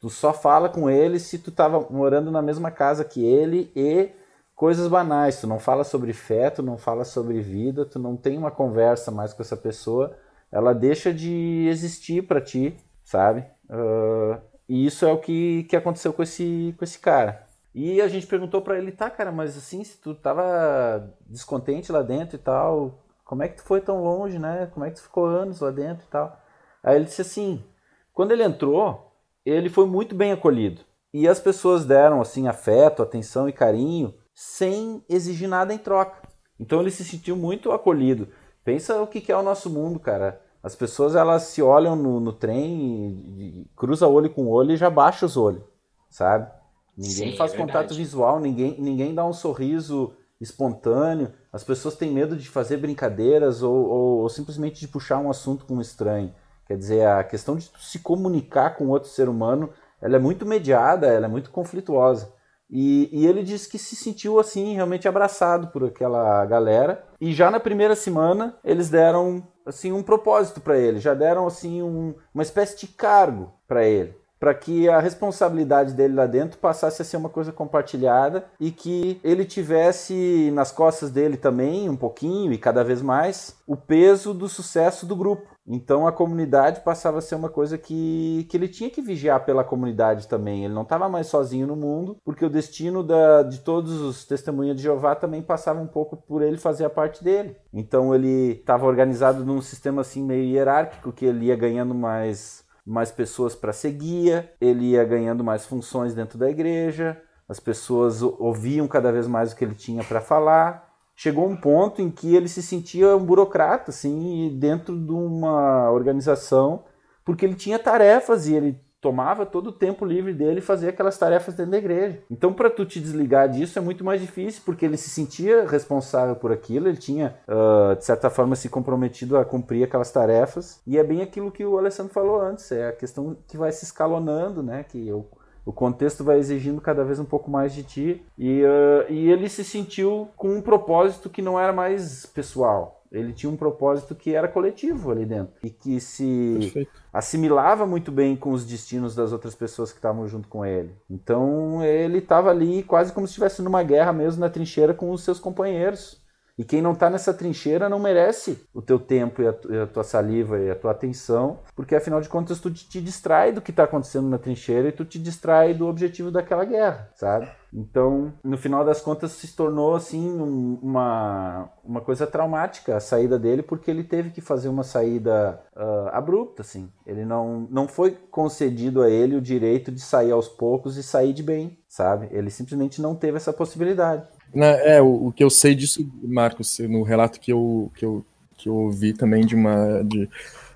[SPEAKER 4] Tu só fala com ele se tu estava morando na mesma casa que ele e coisas banais. Tu não fala sobre fé, tu não fala sobre vida, tu não tem uma conversa mais com essa pessoa ela deixa de existir para ti, sabe? Uh, e isso é o que, que aconteceu com esse, com esse cara. E a gente perguntou para ele, tá, cara, mas assim, se tu tava descontente lá dentro e tal, como é que tu foi tão longe, né? Como é que tu ficou anos lá dentro e tal? Aí ele disse assim, quando ele entrou, ele foi muito bem acolhido. E as pessoas deram, assim, afeto, atenção e carinho, sem exigir nada em troca. Então ele se sentiu muito acolhido. Pensa o que é o nosso mundo, cara. As pessoas elas se olham no, no trem, cruza olho com olho e já baixa os olhos, sabe? Ninguém Sim, faz é contato visual, ninguém, ninguém dá um sorriso espontâneo. As pessoas têm medo de fazer brincadeiras ou, ou, ou simplesmente de puxar um assunto com um estranho. Quer dizer, a questão de se comunicar com outro ser humano, ela é muito mediada, ela é muito conflituosa. E, e, ele disse que se sentiu assim realmente abraçado por aquela galera. E já na primeira semana eles deram assim um propósito para ele, já deram assim um, uma espécie de cargo para ele, para que a responsabilidade dele lá dentro passasse a ser uma coisa compartilhada e que ele tivesse nas costas dele também um pouquinho e cada vez mais o peso do sucesso do grupo. Então a comunidade passava a ser uma coisa que, que ele tinha que vigiar pela comunidade também. Ele não estava mais sozinho no mundo, porque o destino da, de todos os testemunhas de Jeová também passava um pouco por ele fazer a parte dele. Então ele estava organizado num sistema assim meio hierárquico, que ele ia ganhando mais, mais pessoas para seguir, ele ia ganhando mais funções dentro da igreja, as pessoas ouviam cada vez mais o que ele tinha para falar chegou um ponto em que ele se sentia um burocrata, assim, dentro de uma organização, porque ele tinha tarefas e ele tomava todo o tempo livre dele fazia aquelas tarefas dentro da igreja. Então, para tu te desligar disso é muito mais difícil, porque ele se sentia responsável por aquilo, ele tinha, uh, de certa forma, se comprometido a cumprir aquelas tarefas. E é bem aquilo que o Alessandro falou antes, é a questão que vai se escalonando, né? Que eu O contexto vai exigindo cada vez um pouco mais de ti. E, uh, e ele se sentiu com um propósito que não era mais pessoal. Ele tinha um propósito que era coletivo ali dentro. E que se
[SPEAKER 6] Perfeito.
[SPEAKER 4] assimilava muito bem com os destinos das outras pessoas que estavam junto com ele. Então ele estava ali quase como se estivesse numa guerra mesmo na trincheira com os seus companheiros. E quem não está nessa trincheira não merece o teu tempo e a, e a tua saliva e a tua atenção, porque afinal de contas tu te, te distrai do que está acontecendo na trincheira e tu te distrai do objetivo daquela guerra, sabe? Então, no final das contas, se tornou assim um- uma, uma coisa traumática a saída dele, porque ele teve que fazer uma saída ah, abrupta, assim. Ele não, não foi concedido a ele o direito de sair aos poucos e sair de bem, sabe? Ele simplesmente não teve essa possibilidade.
[SPEAKER 6] Na- é, o, o que eu sei disso, Marcos, no relato que eu, que eu, que eu ouvi também de uma, de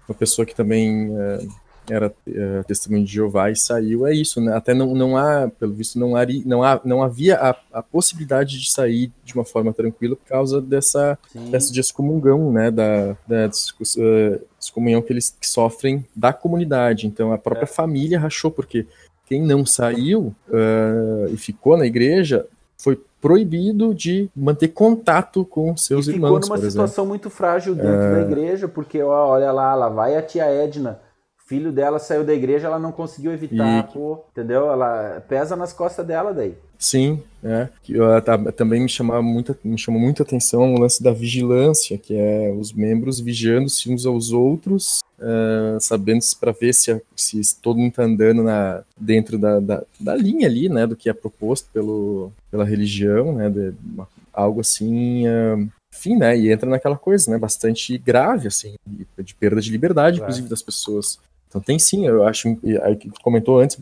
[SPEAKER 6] uma pessoa que também eh, era eh, testemunho de Jeová e saiu, é isso, né? Até não, não há, pelo visto, não, hari, não, há, não havia a, a possibilidade de sair de uma forma tranquila por causa dessa,
[SPEAKER 4] Sim.
[SPEAKER 6] dessa de excomungão, né? Da, da excomunhão que eles sofrem da comunidade. Então a própria
[SPEAKER 4] É.
[SPEAKER 6] família rachou, porque quem não saiu eh, e ficou na igreja foi proibido de manter contato com seus
[SPEAKER 4] e ficou
[SPEAKER 6] irmãos,
[SPEAKER 4] numa
[SPEAKER 6] por exemplo.
[SPEAKER 4] situação muito frágil dentro da igreja, porque ó, olha lá, lá vai a tia Edna. Filho dela saiu da igreja, ela não conseguiu evitar,
[SPEAKER 6] E-
[SPEAKER 4] pô, entendeu? Ela pesa nas costas dela daí.
[SPEAKER 6] Sim, é. Que, tá- também me chamava muita, me chamou muita atenção o lance da vigilância, que é os membros vigiando-se uns aos outros, ah, sabendo para ver se, a- se todo mundo está andando na, dentro da, da, da linha ali, né, do que é proposto pelo, pela religião, né, de, uma- algo assim, ah, enfim, né, e entra naquela coisa, né, bastante grave, assim, de, de perda de liberdade,
[SPEAKER 4] Claro.
[SPEAKER 6] inclusive, das pessoas. Então tem sim, eu acho, aí que comentou antes,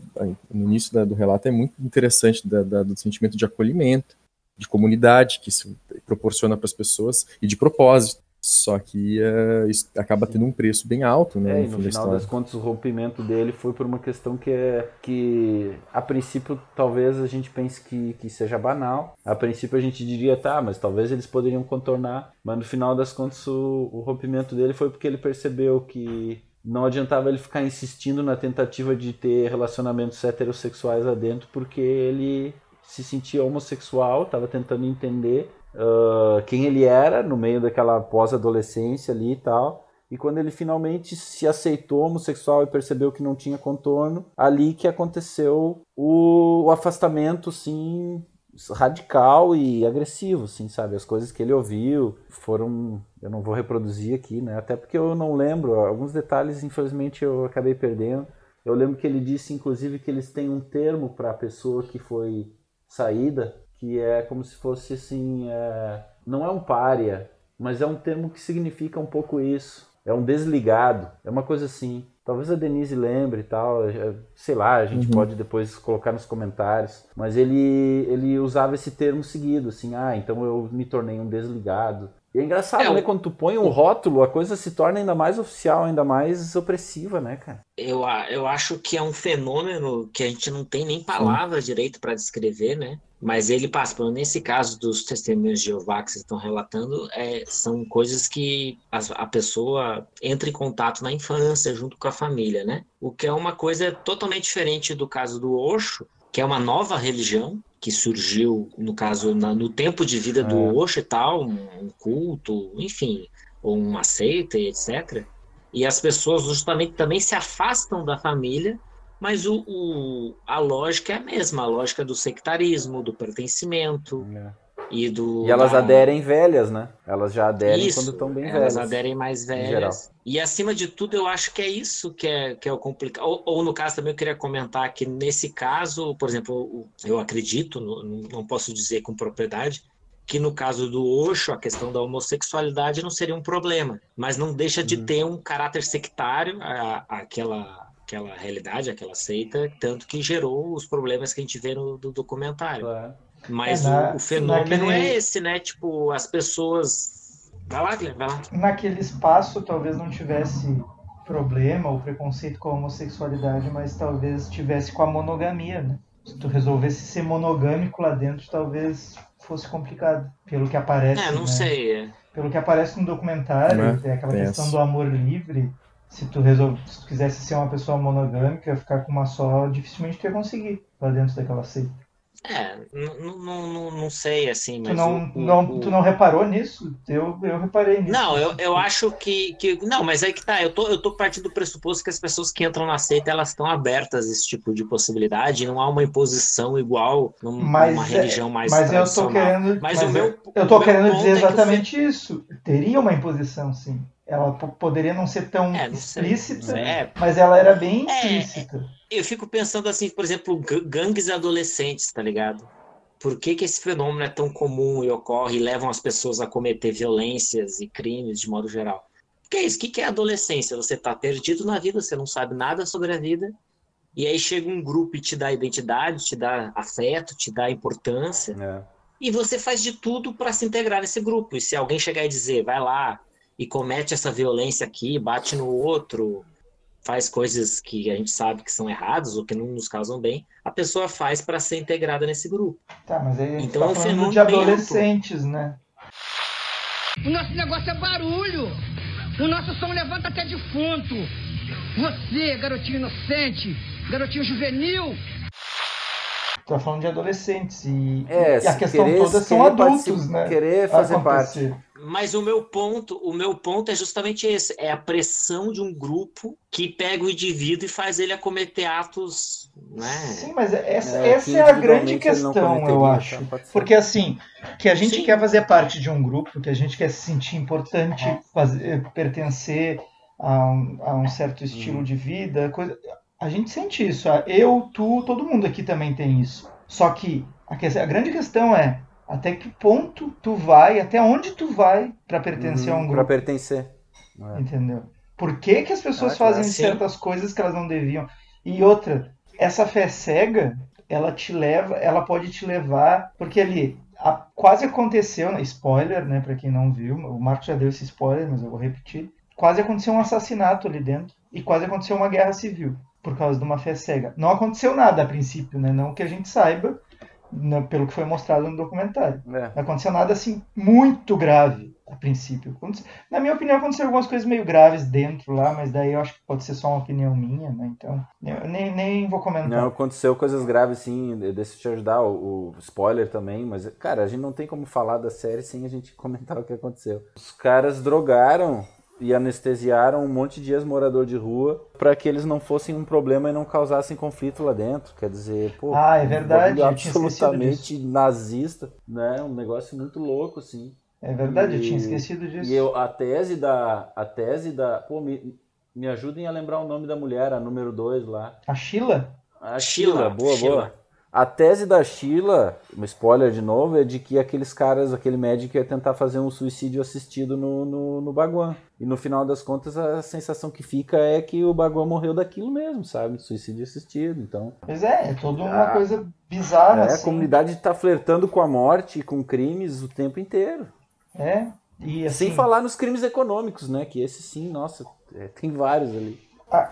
[SPEAKER 6] no início da- do relato, é muito interessante da- da- do sentimento de acolhimento, de comunidade que isso proporciona para as pessoas e de propósito. Só que eh, isso acaba tendo um preço bem alto, né,
[SPEAKER 4] É,
[SPEAKER 6] no
[SPEAKER 4] no final das contas, o rompimento dele foi por uma questão que é que a princípio talvez a gente pense que, que seja banal. A princípio a gente diria, tá, mas talvez eles poderiam contornar. Mas no final das contas, o, o rompimento dele foi porque ele percebeu que não adiantava ele ficar insistindo na tentativa de ter relacionamentos heterossexuais lá dentro, porque ele se sentia homossexual, estava tentando entender ah, quem ele era no meio daquela pós-adolescência ali e tal. E quando ele finalmente se aceitou homossexual e percebeu que não tinha contorno, ali que aconteceu o, o afastamento, sim, radical e agressivo, assim, sabe? As coisas que ele ouviu foram, eu não vou reproduzir aqui, né? Até porque eu não lembro, alguns detalhes, infelizmente, eu acabei perdendo. Eu lembro que ele disse, inclusive, que eles têm um termo para a pessoa que foi saída, que é como se fosse assim, é, não é um pária, mas é um termo que significa um pouco isso. É um desligado, é uma coisa assim. Talvez a Denise lembre e tal, é, sei lá, a gente
[SPEAKER 6] Uhum.
[SPEAKER 4] pode depois colocar nos comentários. Mas ele, ele usava esse termo seguido, assim, ah, então eu me tornei um desligado. E é engraçado,
[SPEAKER 3] É,
[SPEAKER 4] né? Quando tu põe um rótulo, a coisa se torna ainda mais oficial, ainda mais opressiva, né, cara?
[SPEAKER 3] Eu, a- eu acho que é um fenômeno que a gente não tem nem palavras direito para descrever, né? Mas ele passa, pelo nesse caso dos testemunhos de Jeová que vocês estão relatando, é, são coisas que as- a, pessoa entra em contato na infância junto com a família, né? O que é uma coisa totalmente diferente do caso do Osho, que é uma nova religião que surgiu, no caso, na- no tempo de vida do
[SPEAKER 4] É.
[SPEAKER 3] Osho e tal, um, um culto, enfim, ou uma seita e etc. E as pessoas justamente também se afastam da família, mas o, o- a lógica é a mesma, a lógica do sectarismo, do pertencimento e do.
[SPEAKER 4] E elas
[SPEAKER 3] da-
[SPEAKER 4] aderem velhas, né? Elas já aderem
[SPEAKER 3] Isso,
[SPEAKER 4] quando estão bem
[SPEAKER 3] elas
[SPEAKER 4] velhas.
[SPEAKER 3] aderem mais velhas. E acima de tudo, eu acho que é isso que é, que é o complicado. Ou, ou no caso também eu queria comentar que nesse caso, por exemplo, eu acredito, não, não posso dizer com propriedade, que no caso do Osho, a questão da homossexualidade não seria um problema, mas não deixa de
[SPEAKER 4] Uhum.
[SPEAKER 3] ter um caráter sectário a- a- aquela aquela realidade, aquela seita, tanto que gerou os problemas que a gente vê no do documentário.
[SPEAKER 4] Claro.
[SPEAKER 3] Mas
[SPEAKER 1] É, na-
[SPEAKER 3] o, o fenômeno
[SPEAKER 1] naquele-
[SPEAKER 3] é esse, né? Tipo, as pessoas. Vai lá, Guilherme, vai lá.
[SPEAKER 1] Naquele espaço talvez não tivesse problema ou preconceito com a homossexualidade, mas talvez tivesse com a monogamia, né? Se tu resolvesse ser monogâmico lá dentro, talvez fosse complicado. Pelo que aparece.
[SPEAKER 3] É, não
[SPEAKER 1] né?
[SPEAKER 3] sei. é.
[SPEAKER 1] Pelo que aparece no documentário, tem aquela
[SPEAKER 6] Tem
[SPEAKER 1] questão do amor livre, Se tu, resolve, se tu quisesse ser uma pessoa monogâmica, ficar com uma só, dificilmente tu ia conseguir lá dentro daquela seita.
[SPEAKER 3] É, não, não, não sei, assim, mas.
[SPEAKER 1] Tu não,
[SPEAKER 3] o-
[SPEAKER 1] não,
[SPEAKER 3] o-
[SPEAKER 1] tu não reparou nisso? Eu, eu reparei nisso.
[SPEAKER 3] Não, eu, eu acho que, que. Não, mas aí que tá. Eu tô, eu tô partindo do pressuposto que as pessoas que entram na seita elas estão abertas a esse tipo de possibilidade. Não há uma imposição igual num-
[SPEAKER 1] Mas
[SPEAKER 3] numa
[SPEAKER 1] é-
[SPEAKER 3] religião mais
[SPEAKER 1] Mas eu tô querendo.
[SPEAKER 3] Mas o meu-
[SPEAKER 1] eu tô
[SPEAKER 3] o meu
[SPEAKER 1] querendo dizer
[SPEAKER 3] é que
[SPEAKER 1] exatamente isso. Teria uma imposição, sim. Ela po- poderia não ser tão
[SPEAKER 3] É, não
[SPEAKER 1] explícita,
[SPEAKER 3] É.
[SPEAKER 1] mas ela era bem
[SPEAKER 3] É,
[SPEAKER 1] implícita.
[SPEAKER 3] Eu fico pensando assim, por exemplo, ga- gangues adolescentes, tá ligado? Por que, que esse fenômeno é tão comum e ocorre e levam as pessoas a cometer violências e crimes de modo geral? Porque é isso, o que, que é adolescência? Você tá perdido na vida, você não sabe nada sobre a vida, e aí chega um grupo e te dá identidade, te dá afeto, te dá importância,
[SPEAKER 4] É.
[SPEAKER 3] e você faz de tudo para se integrar nesse grupo. E se alguém chegar e dizer, vai lá e comete essa violência aqui, bate no outro, faz coisas que a gente sabe que são erradas ou que não nos causam bem, a pessoa faz para ser integrada nesse grupo.
[SPEAKER 1] Tá, mas aí
[SPEAKER 3] Então
[SPEAKER 1] tá
[SPEAKER 3] é um fenômeno
[SPEAKER 1] de
[SPEAKER 3] amplo.
[SPEAKER 1] adolescentes, né?
[SPEAKER 8] O nosso negócio é barulho. O nosso som levanta até defunto. Você, garotinho inocente, garotinho juvenil,
[SPEAKER 1] Tá falando de adolescentes e,
[SPEAKER 4] É,
[SPEAKER 1] e a questão
[SPEAKER 4] querer-
[SPEAKER 1] toda são adultos, né?
[SPEAKER 4] querer fazer
[SPEAKER 1] acontecer.
[SPEAKER 3] Mas o meu ponto, o meu ponto é justamente esse, é a pressão de um grupo que pega o indivíduo e faz ele acometer atos, né?
[SPEAKER 1] Sim, mas essa,
[SPEAKER 4] É,
[SPEAKER 1] essa é a grande questão, eu acho.
[SPEAKER 4] tá?
[SPEAKER 1] Porque assim, que a gente
[SPEAKER 3] Sim.
[SPEAKER 1] quer fazer parte de um grupo, que a gente quer se sentir importante, fazer, pertencer a um, a um certo estilo de vida, coisa, a gente sente isso. ah, Eu, tu, todo mundo aqui também tem isso. Só que a, que- a grande questão é até que ponto tu vai, até onde tu vai para pertencer a um
[SPEAKER 4] Uhum, Pra
[SPEAKER 1] grupo,
[SPEAKER 4] pertencer. É.
[SPEAKER 1] entendeu? Por que, que as pessoas
[SPEAKER 4] Ah,
[SPEAKER 1] fazem
[SPEAKER 3] sim.
[SPEAKER 1] certas coisas que elas não deviam? E outra, essa fé cega, ela te leva, ela pode te levar, porque ali a- quase aconteceu, né, spoiler, né, para quem não viu, o Marco já deu esse spoiler, mas eu vou repetir. Quase aconteceu um assassinato ali dentro e quase aconteceu uma guerra civil por causa de uma fé cega. Não aconteceu nada a princípio, né, não que a gente saiba, né, pelo que foi mostrado no documentário.
[SPEAKER 4] É.
[SPEAKER 1] Não aconteceu nada assim muito grave a princípio. Na minha opinião, aconteceram algumas coisas meio graves dentro lá, mas daí eu acho que pode ser só uma opinião minha, né? Então, nem, nem vou comentar.
[SPEAKER 4] Não, aconteceu coisas graves sim, deixa eu te ajudar, o, o spoiler também, mas, cara, a gente não tem como falar da série sem a gente comentar o que aconteceu. Os caras drogaram e anestesiaram um monte de ex-morador de rua para que eles não fossem um problema e não causassem conflito lá dentro. Quer dizer, pô,
[SPEAKER 1] Ah, é
[SPEAKER 4] um
[SPEAKER 1] verdade,
[SPEAKER 4] bagulho
[SPEAKER 1] eu tinha esquecido
[SPEAKER 4] absolutamente nazista, né? Um negócio muito louco, assim.
[SPEAKER 1] É verdade, eu tinha
[SPEAKER 4] E-
[SPEAKER 1] esquecido disso.
[SPEAKER 4] E eu, a tese da. A tese da. Pô, me, me ajudem a lembrar o nome da mulher, a número 2 lá.
[SPEAKER 1] A Sheila?
[SPEAKER 4] A
[SPEAKER 3] Sheila,
[SPEAKER 4] Sheila, boa,
[SPEAKER 3] Sheila.
[SPEAKER 4] boa. A tese da Sheila, um spoiler de novo, é de que aqueles caras, aquele médico ia tentar fazer um suicídio assistido no, no, no Baguan. E no final das contas, a sensação que fica é que o Baguan morreu daquilo mesmo, sabe? Suicídio assistido. Então,
[SPEAKER 1] Pois é, é toda uma
[SPEAKER 4] Ah,
[SPEAKER 1] coisa bizarra,
[SPEAKER 4] é, a
[SPEAKER 1] assim.
[SPEAKER 4] comunidade tá flertando com a morte e com crimes o tempo inteiro.
[SPEAKER 1] É, e assim...
[SPEAKER 4] Sem falar nos crimes econômicos, né? Que esse sim, nossa, é, tem vários ali.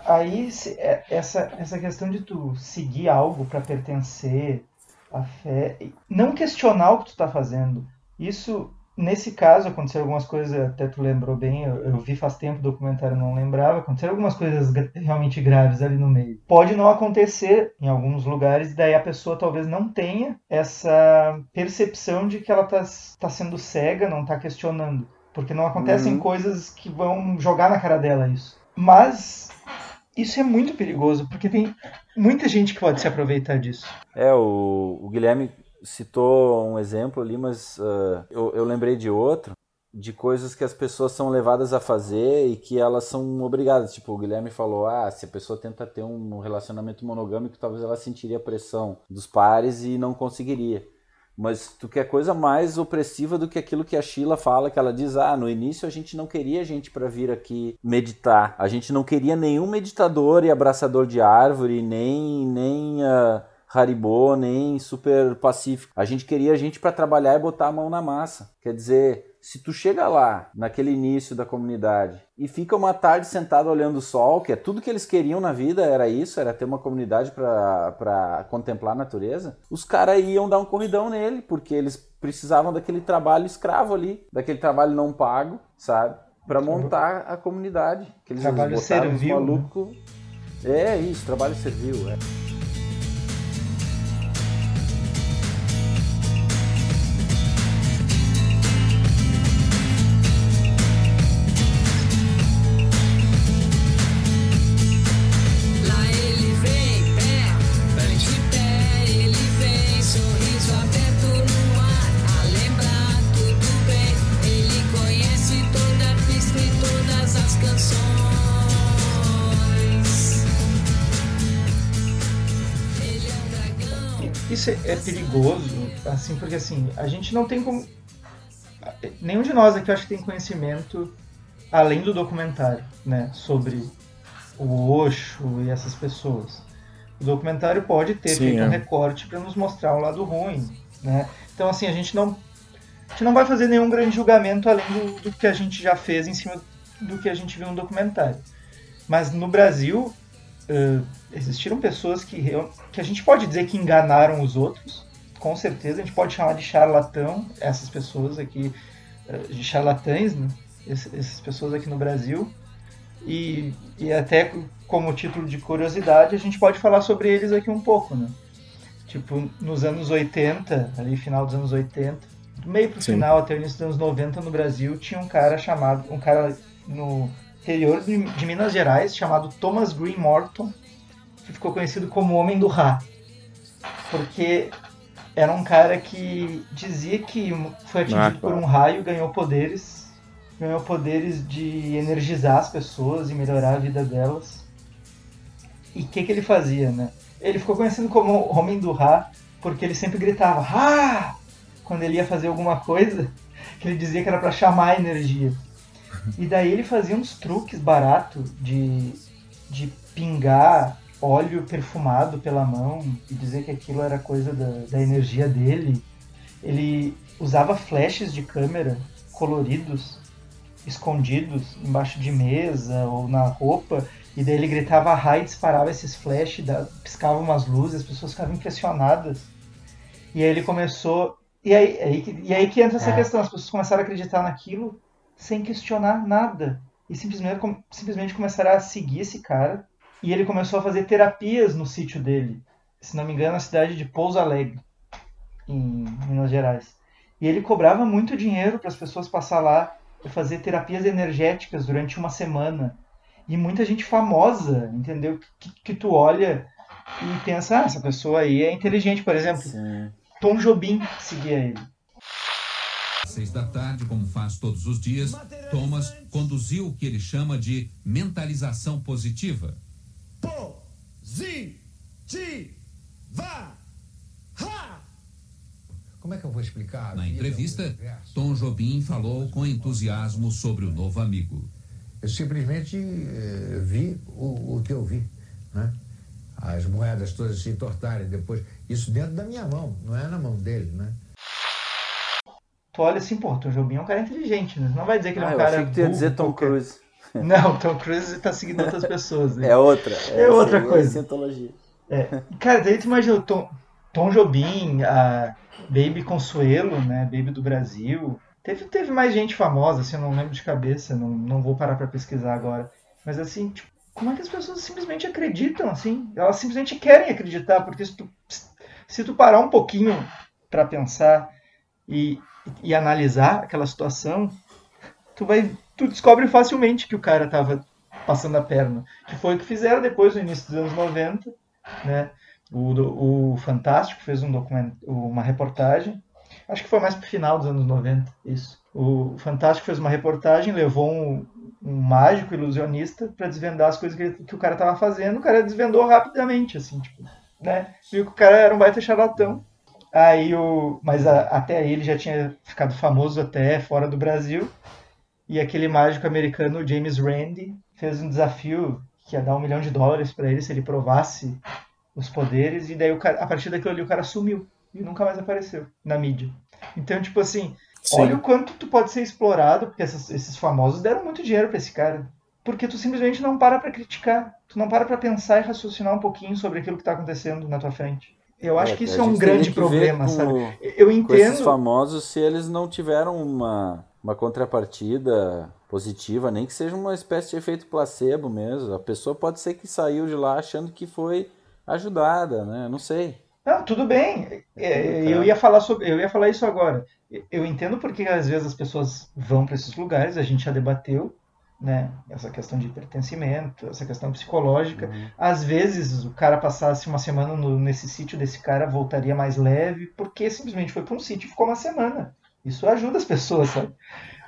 [SPEAKER 1] Aí, é- essa, essa questão de tu seguir algo para pertencer à fé, não questionar o que tu tá fazendo. Isso, nesse caso, aconteceram algumas coisas, até tu lembrou bem, eu, eu vi faz tempo o documentário, não lembrava, aconteceram algumas coisas realmente graves ali no meio. Pode não acontecer em alguns lugares, e daí a pessoa talvez não tenha essa percepção de que ela tá, tá sendo cega, não tá questionando. Porque não acontecem
[SPEAKER 4] Uhum.
[SPEAKER 1] coisas que vão jogar na cara dela isso. Mas isso é muito perigoso, porque tem muita gente que pode se aproveitar disso.
[SPEAKER 4] É, o, o Guilherme citou um exemplo ali, mas ah, eu, eu lembrei de outro, de coisas que as pessoas são levadas a fazer e que elas são obrigadas. Tipo, o Guilherme falou, ah, se a pessoa tenta ter um relacionamento monogâmico, talvez ela sentiria pressão dos pares e não conseguiria. Mas tu quer coisa mais opressiva do que aquilo que a Sheila fala, que ela diz: ah, no início a gente não queria gente para vir aqui meditar. A gente não queria nenhum meditador e abraçador de árvore, nem nem uh, Haribo, nem super pacífico. A gente queria gente para trabalhar e botar a mão na massa. Quer dizer, se tu chega lá, naquele início da comunidade, e fica uma tarde sentado olhando o sol, que é tudo que eles queriam na vida, era isso, era ter uma comunidade para contemplar a natureza, os caras iam dar um corridão nele, porque eles precisavam daquele trabalho escravo ali, daquele trabalho não pago, sabe? para montar a comunidade. Que eles
[SPEAKER 1] Trabalho servil, né?
[SPEAKER 4] malucos. É isso, trabalho servil. É.
[SPEAKER 1] perigoso, assim, porque assim, a gente não tem como. Nenhum de nós aqui eu acho que tem conhecimento além do documentário, né? Sobre o Osho e essas pessoas. O documentário pode ter
[SPEAKER 6] Sim,
[SPEAKER 1] feito um
[SPEAKER 6] é.
[SPEAKER 1] recorte para nos mostrar um lado ruim, né? Então assim, a gente não a gente não vai fazer nenhum grande julgamento além do, do que a gente já fez em cima do que a gente viu no documentário. Mas no Brasil eh, existiram pessoas que, que a gente pode dizer que enganaram os outros, com certeza. A gente pode chamar de charlatão essas pessoas aqui, eh, de charlatães, né? Ess- essas pessoas aqui no Brasil. E, e até como título de curiosidade, a gente pode falar sobre eles aqui um pouco, né? Tipo, nos anos 80, ali final dos anos 80, do meio pro
[SPEAKER 6] Sim.
[SPEAKER 1] final até o início dos anos 90 no Brasil, tinha um cara chamado, um cara no interior de, de Minas Gerais, chamado Thomas Green Morton, que ficou conhecido como Homem do Ra. Porque era um cara que dizia que foi atingido
[SPEAKER 6] Ah,
[SPEAKER 1] por
[SPEAKER 6] claro.
[SPEAKER 1] um raio, ganhou poderes, ganhou poderes de energizar as pessoas e melhorar a vida delas. E o que, que ele fazia, né? Ele ficou conhecido como Homem do Ra porque ele sempre gritava Ra! quando ele ia fazer alguma coisa, que ele dizia que era para chamar a energia. E daí ele fazia uns truques baratos de, de pingar óleo perfumado pela mão e dizer que aquilo era coisa da, da energia dele. Ele usava flashes de câmera coloridos, escondidos embaixo de mesa ou na roupa, e daí ele gritava raio e disparava esses flashes, piscava umas luzes, as pessoas ficavam impressionadas. E aí ele começou. E aí, aí que- e aí que entra essa
[SPEAKER 3] É.
[SPEAKER 1] questão, as pessoas começaram a acreditar naquilo sem questionar nada. E simplesmente, simplesmente começaram a seguir esse cara. E ele começou a fazer terapias no sítio dele. Se não me engano, na cidade de Pouso Alegre, em Minas Gerais. E ele cobrava muito dinheiro para as pessoas passar lá e fazer terapias energéticas durante uma semana. E muita gente famosa, entendeu? Que, que tu olha e pensa, ah, essa pessoa aí é inteligente, por exemplo.
[SPEAKER 4] Sim.
[SPEAKER 1] Tom Jobim seguia ele.
[SPEAKER 9] Seis da tarde, como faz todos os dias, Thomas conduziu o que ele chama de mentalização positiva.
[SPEAKER 7] Positiva. Ha! Como é que eu vou explicar?
[SPEAKER 9] Na entrevista? Tom Jobim falou com entusiasmo sobre o novo amigo.
[SPEAKER 7] Eu simplesmente eh, vi o, o que eu vi, né? As moedas todas se entortarem depois. Isso dentro da minha mão, não é na mão dele, né?
[SPEAKER 1] Tu olha assim, pô, Tom Jobim é um cara inteligente, né? Não vai dizer que ele é
[SPEAKER 4] Ah,
[SPEAKER 1] um
[SPEAKER 4] eu
[SPEAKER 1] cara.
[SPEAKER 4] achei que tu ia dizer Tom. Cruise.
[SPEAKER 1] Não, Tom Cruise tá seguindo outras pessoas. né?
[SPEAKER 4] É outra.
[SPEAKER 1] É outra
[SPEAKER 4] essa aí
[SPEAKER 1] coisa.
[SPEAKER 4] É cientologia.
[SPEAKER 1] Cara, daí tu imagina o Tom, Tom Jobim, a Baby Consuelo, né? Baby do Brasil. Teve, teve mais gente famosa, assim, eu não lembro de cabeça, não, não vou parar pra pesquisar agora. Mas assim, tipo, como é que as pessoas simplesmente acreditam, assim? Elas simplesmente querem acreditar, porque se tu, se tu parar um pouquinho pra pensar e, e analisar aquela situação, tu vai. Tu descobre facilmente que o cara tava passando a perna. Que foi o que fizeram depois no início dos anos 90, né? O, o Fantástico fez um documento, uma reportagem. Acho que foi mais pro final dos anos 90, isso. O Fantástico fez uma reportagem, levou um, um mágico ilusionista para desvendar as coisas que, ele- que o cara tava fazendo. O cara desvendou rapidamente, assim, tipo, né? Viu que o cara era um baita charlatão. Aí o, mas a- até ele já tinha ficado famoso até fora do Brasil. E aquele mágico americano James Randi fez um desafio que ia dar um milhão de dólares para ele se ele provasse os poderes. E daí o cara, a partir daquilo ali o cara sumiu e nunca mais apareceu na mídia. Então tipo assim,
[SPEAKER 6] Sim.
[SPEAKER 1] olha o quanto tu pode ser explorado porque essas- esses famosos deram muito dinheiro para esse cara. Porque tu simplesmente não para pra criticar, tu não para pra pensar e raciocinar um pouquinho sobre aquilo que tá acontecendo na tua frente. Eu acho
[SPEAKER 4] É,
[SPEAKER 1] que isso é um grande problema,
[SPEAKER 4] com-
[SPEAKER 1] sabe? Eu
[SPEAKER 4] Com esses
[SPEAKER 1] entendo.
[SPEAKER 4] famosos, se eles não tiveram uma, uma contrapartida positiva, nem que seja uma espécie de efeito placebo mesmo. A pessoa pode ser que saiu de lá achando que foi ajudada, né? Não sei.
[SPEAKER 1] Não, tudo bem. É, eu ia falar sobre, eu ia falar isso agora. Eu entendo porque às vezes as pessoas vão para esses lugares, a gente já debateu, né? Essa questão de pertencimento, essa questão psicológica.
[SPEAKER 4] Uhum.
[SPEAKER 1] Às vezes o cara passasse uma semana no- nesse sítio desse cara voltaria mais leve, porque simplesmente foi para um sítio e ficou uma semana. Isso ajuda as pessoas, sabe?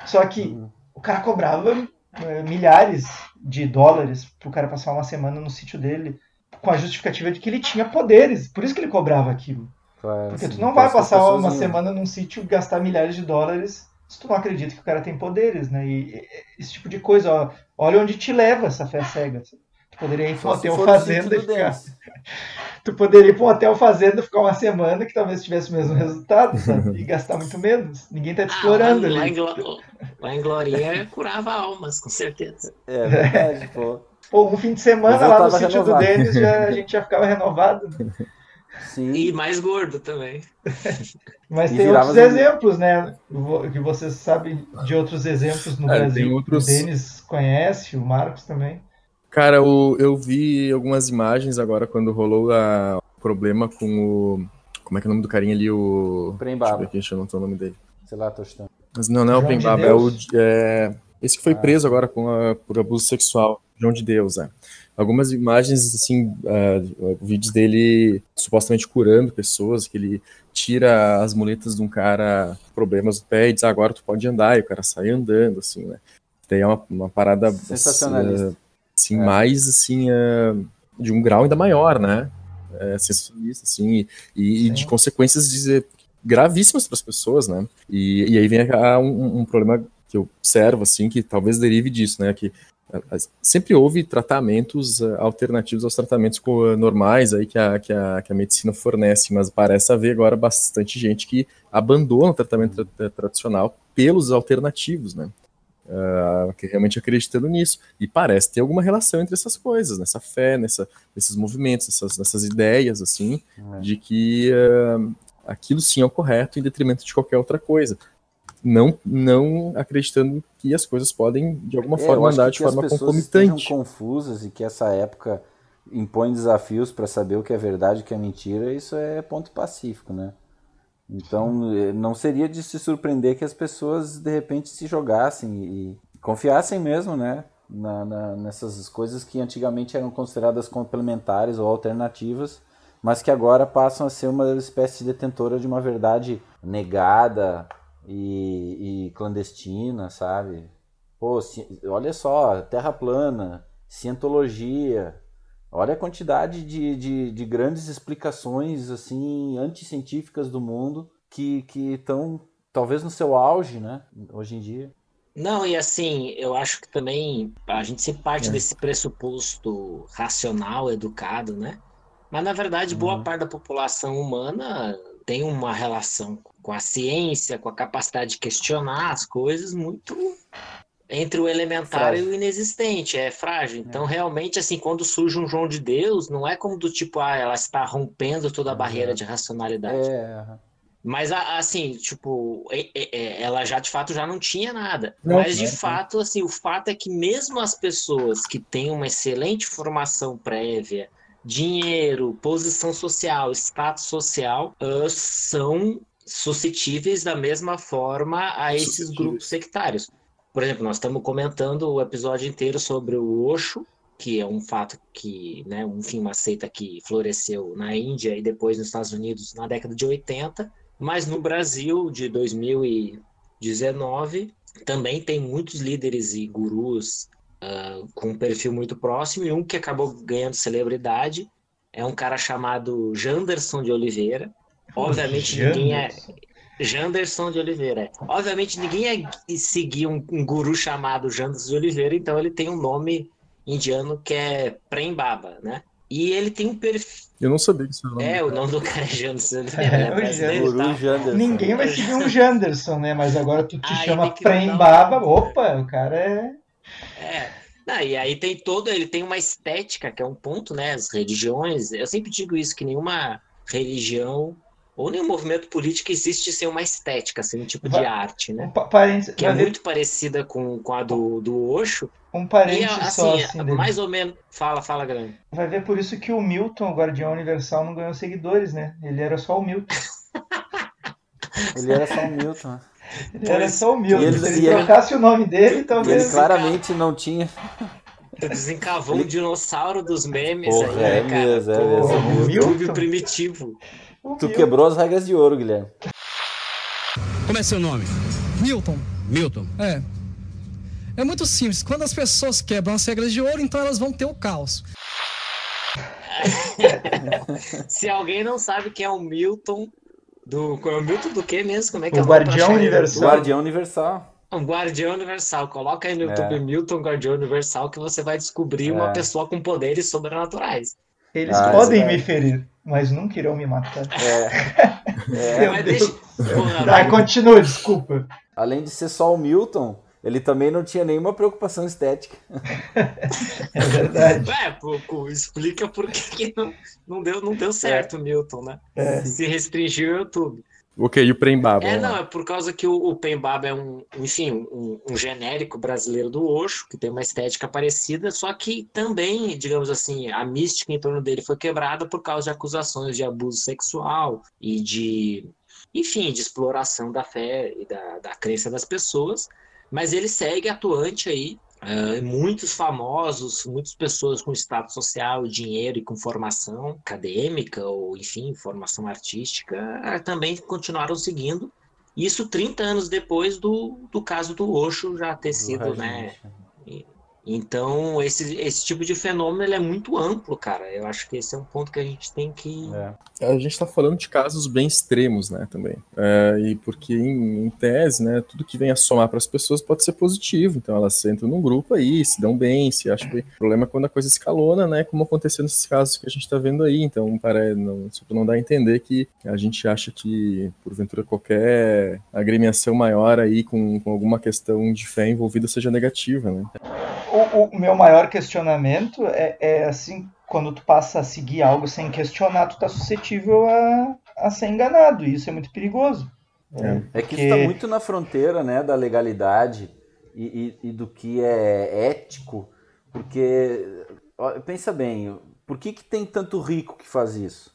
[SPEAKER 1] Só que o cara cobrava eh, milhares de dólares pro cara passar uma semana no sítio dele, com a justificativa de que ele tinha poderes. Por isso que ele cobrava aquilo.
[SPEAKER 4] Claro,
[SPEAKER 1] Porque tu não vai
[SPEAKER 4] que as
[SPEAKER 1] passar uma semana num sítio e gastar milhares de dólares se tu não acredita que o cara tem poderes, né? E esse tipo de coisa, ó, olha onde te leva essa fé cega. Tu poderia ir para um hotel fazenda e ficar. Tu poderia ir para um hotel fazenda, ficar uma semana que talvez tivesse o mesmo resultado, sabe? E gastar muito menos. Ninguém tá te
[SPEAKER 3] Ah,
[SPEAKER 1] explorando
[SPEAKER 3] lá, lá, em
[SPEAKER 1] ali.
[SPEAKER 3] Glo- lá em Glorinha curava almas, com certeza.
[SPEAKER 4] É verdade, pô.
[SPEAKER 1] Pô, um fim de semana lá no sítio do. Denis, já, a gente já ficava renovado. né?
[SPEAKER 4] Sim.
[SPEAKER 3] E mais gordo também.
[SPEAKER 1] Mas
[SPEAKER 4] E
[SPEAKER 1] tem outros exemplos, né? Que vocês sabem de outros exemplos no
[SPEAKER 6] É,
[SPEAKER 1] Brasil.
[SPEAKER 6] tem outros-
[SPEAKER 1] O Denis conhece, o Marcos também.
[SPEAKER 6] Cara, eu, eu vi algumas imagens agora quando rolou a- o problema com o. Como é que é o nome do carinha ali? O.
[SPEAKER 4] Prembaba.
[SPEAKER 6] Deixa eu ver aqui, deixa eu não tô o nome dele.
[SPEAKER 4] Sei lá, tô chutando.
[SPEAKER 6] Mas não, não é o
[SPEAKER 1] João de
[SPEAKER 6] Prembaba, é o. É, esse que foi
[SPEAKER 4] Ah.
[SPEAKER 6] preso agora com a- por abuso sexual. João de Deus, é. Algumas imagens, assim, ah, vídeos dele supostamente curando pessoas, que ele tira as muletas de um cara com problemas do pé e diz, "Ah, agora tu pode andar, e o cara sai andando, assim, né? Daí é uma, uma parada
[SPEAKER 4] Sensacionalista.
[SPEAKER 6] Assim,
[SPEAKER 4] É.
[SPEAKER 6] mais assim ah, de um grau ainda maior, né? É, sensacionalista, assim, e, e de consequências dizer, gravíssimas para as pessoas, né? E, e aí vem a- um, um problema que eu observo, assim, que talvez derive disso, né? Que sempre houve tratamentos ah, alternativos aos tratamentos normais aí que a, que, a, que a medicina fornece, mas parece haver agora bastante gente que abandona o tratamento tra- tradicional pelos alternativos, né? Que realmente acreditando nisso. E parece ter alguma relação entre essas coisas, nessa fé, nessa, nesses movimentos, nessas, nessas ideias, assim,
[SPEAKER 4] É.
[SPEAKER 6] de que ah, aquilo sim é o correto em detrimento de qualquer outra coisa. Não, não acreditando que as coisas podem, de alguma
[SPEAKER 4] É, eu
[SPEAKER 6] forma,
[SPEAKER 4] acho
[SPEAKER 6] andar
[SPEAKER 4] que
[SPEAKER 6] de
[SPEAKER 4] as
[SPEAKER 6] forma
[SPEAKER 4] pessoas estejam
[SPEAKER 6] concomitante.
[SPEAKER 4] confusas e que essa época impõe desafios para saber o que é verdade e o que é mentira, isso é ponto pacífico, né? Então, eh, não seria de se surpreender que as pessoas de repente se jogassem e confiassem mesmo, né? Na, na- nessas coisas que antigamente eram consideradas complementares ou alternativas, mas que agora passam a ser uma espécie de detentora de uma verdade negada e, e clandestina, sabe? Pô, olha só, terra plana, cientologia. Olha a quantidade de, de, de grandes explicações assim anticientíficas do mundo que que estão talvez no seu auge, né? Hoje em dia.
[SPEAKER 3] Não, e assim, eu acho que também a gente sempre
[SPEAKER 4] É.
[SPEAKER 3] parte desse pressuposto racional, educado, né? Mas na verdade, boa
[SPEAKER 4] Uhum.
[SPEAKER 3] parte da população humana tem uma relação com a ciência, com a capacidade de questionar as coisas muito entre o elementar
[SPEAKER 4] Frágil.
[SPEAKER 3] e o inexistente, é frágil. Então, realmente, assim, quando surge um João de Deus, não é como do tipo, ah, ela está rompendo toda a barreira de racionalidade.
[SPEAKER 4] É.
[SPEAKER 3] Mas assim, tipo, e- e- e- ela já de fato já não tinha nada.
[SPEAKER 6] Não,
[SPEAKER 3] Mas de
[SPEAKER 6] não, não.
[SPEAKER 3] fato, assim, o fato é que mesmo as pessoas que têm uma excelente formação prévia, dinheiro, posição social, status social, ah, são suscetíveis da mesma forma a esses grupos sectários. Por exemplo, nós estamos comentando o episódio inteiro sobre o Osho, que é um fato que, né, enfim, uma seita que floresceu na Índia e depois nos Estados Unidos na década de 80, mas no Brasil de 2019 também tem muitos líderes e gurus ah, com um perfil muito próximo e um que acabou ganhando celebridade é um cara chamado Janderson de Oliveira. Obviamente ninguém é Janderson de Oliveira. Obviamente ninguém é seguir um, um guru chamado Janderson de Oliveira, então ele tem um nome indiano que é Prem-Baba, né? E ele tem um perfil.
[SPEAKER 6] Eu não sabia que isso era o nome
[SPEAKER 3] É, o nome do cara é Janderson de Oliveira,
[SPEAKER 1] É, o
[SPEAKER 3] e
[SPEAKER 4] Guru. Janderson.
[SPEAKER 1] Ninguém vai seguir um Janderson, né? Mas agora tu te
[SPEAKER 3] Aí
[SPEAKER 1] chama
[SPEAKER 3] tem que dar um-
[SPEAKER 1] Prembaba. Opa, o cara é.
[SPEAKER 3] É. Não, e aí tem todo, ele tem uma estética que é um ponto, né? As religiões, eu sempre digo isso, que nenhuma religião ou nenhum movimento político existe sem uma estética, sem um tipo de arte, né?
[SPEAKER 1] Um
[SPEAKER 3] Que é muito parecida com, com a do, do Osho.
[SPEAKER 1] um
[SPEAKER 3] E
[SPEAKER 1] parênteses só
[SPEAKER 3] assim,
[SPEAKER 1] assim dele.
[SPEAKER 3] mais ou menos. Fala, fala, grande.
[SPEAKER 1] Vai ver por isso que o Milton, o Guardião Universal, não ganhou seguidores, né? Ele era só o Milton.
[SPEAKER 4] Ele era só um Milton. né?
[SPEAKER 1] Ele era
[SPEAKER 3] Pois.
[SPEAKER 1] só o Milton.
[SPEAKER 4] Ele-
[SPEAKER 1] Se ele
[SPEAKER 4] ele-
[SPEAKER 1] trocasse o nome dele,
[SPEAKER 4] E ele
[SPEAKER 1] talvez.
[SPEAKER 4] claramente não tinha.
[SPEAKER 3] Desencavou um dinossauro dos memes
[SPEAKER 4] Porra,
[SPEAKER 3] aí, né,
[SPEAKER 4] é
[SPEAKER 3] cara?
[SPEAKER 4] mesmo, é mesmo, é
[SPEAKER 1] mesmo.
[SPEAKER 3] o primitivo.
[SPEAKER 1] O
[SPEAKER 4] Tu
[SPEAKER 1] Milton.
[SPEAKER 4] quebrou as regras de ouro, Guilherme.
[SPEAKER 10] Como é seu nome?
[SPEAKER 11] Milton,
[SPEAKER 10] Milton.
[SPEAKER 11] é. É muito simples. Quando as pessoas quebram as regras de ouro, então elas vão ter o caos.
[SPEAKER 3] Se alguém não sabe quem é o Milton do. É o Milton do quê mesmo? Como é que
[SPEAKER 1] O
[SPEAKER 3] é nome pra
[SPEAKER 1] Guardião? Universal.
[SPEAKER 4] Guardião Universal.
[SPEAKER 3] Um Guardião Universal. Coloca aí no
[SPEAKER 4] É.
[SPEAKER 3] YouTube Milton Guardião Universal que você vai descobrir uma
[SPEAKER 4] É.
[SPEAKER 3] pessoa com poderes sobrenaturais.
[SPEAKER 1] Eles
[SPEAKER 4] Ah,
[SPEAKER 1] podem
[SPEAKER 4] é.
[SPEAKER 1] me ferir, mas nunca irão me matar.
[SPEAKER 4] É.
[SPEAKER 1] Meu
[SPEAKER 3] Mas deixa.
[SPEAKER 1] Tá, continua, desculpa.
[SPEAKER 4] Além de ser só o Milton, ele também não tinha nenhuma preocupação estética.
[SPEAKER 1] É verdade.
[SPEAKER 3] É, pouco, explica por que não, não, deu, não deu certo o Milton, né?
[SPEAKER 1] É.
[SPEAKER 3] Se restringiu o YouTube.
[SPEAKER 6] Ok, e o Prembaba?
[SPEAKER 3] É, não, é por causa que o, o Pembaba é um, enfim, um, um genérico brasileiro do Osho, que tem uma estética parecida, só que também, digamos assim, a mística em torno dele foi quebrada por causa de acusações de abuso sexual e de, enfim, de exploração da fé e da, da crença das pessoas, mas ele segue atuante aí, ah, muitos famosos, muitas pessoas com status social, dinheiro e com formação acadêmica ou, enfim, formação artística, ah, também continuaram seguindo. Isso 30 anos depois do, do caso do Osho já ter sido, né? Então, esse, esse tipo de fenômeno é muito amplo, cara. Eu acho que esse é um ponto que a gente tem que.
[SPEAKER 4] É.
[SPEAKER 6] A gente está falando de casos bem extremos, né, também. É, e porque, em, em tese, né, tudo que vem a somar para as pessoas pode ser positivo. Então, elas entram num grupo aí, se dão bem, se acham bem. O problema é quando a coisa escalona, né, como aconteceu nesses casos que a gente está vendo aí. Então, para, não, não dá a entender que a gente acha que, porventura, qualquer agremiação maior aí com, com alguma questão de fé envolvida seja negativa, né.
[SPEAKER 1] O, o meu maior questionamento é, é assim, quando tu passa a seguir algo sem questionar, tu tá suscetível a, a ser enganado. E isso é muito perigoso.
[SPEAKER 4] É que
[SPEAKER 1] Porque-
[SPEAKER 4] isso está muito na fronteira né, da legalidade e, e- e do que é ético, porque, ó, pensa bem, por que, que tem tanto rico que faz isso?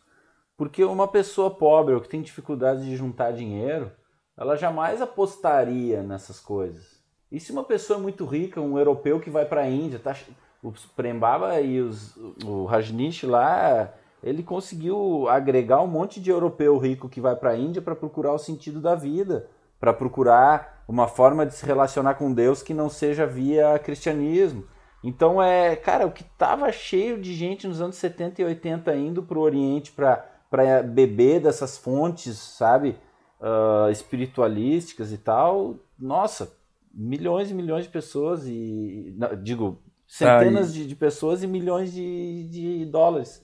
[SPEAKER 4] Porque uma pessoa pobre ou que tem dificuldade de juntar dinheiro, ela jamais apostaria nessas coisas. E se uma pessoa muito rica, um europeu que vai para a Índia, tá, os Prembaba e os, o Rajneesh lá, ele conseguiu agregar um monte de europeu rico que vai para a Índia para procurar o sentido da vida, para procurar uma forma de se relacionar com Deus que não seja via cristianismo. Então é, cara, o que tava cheio de gente nos anos 70 e 80 indo para o Oriente para beber dessas fontes, sabe, ah, espiritualísticas e tal, nossa, milhões e milhões de pessoas e não, digo centenas de, de pessoas e milhões de, de dólares.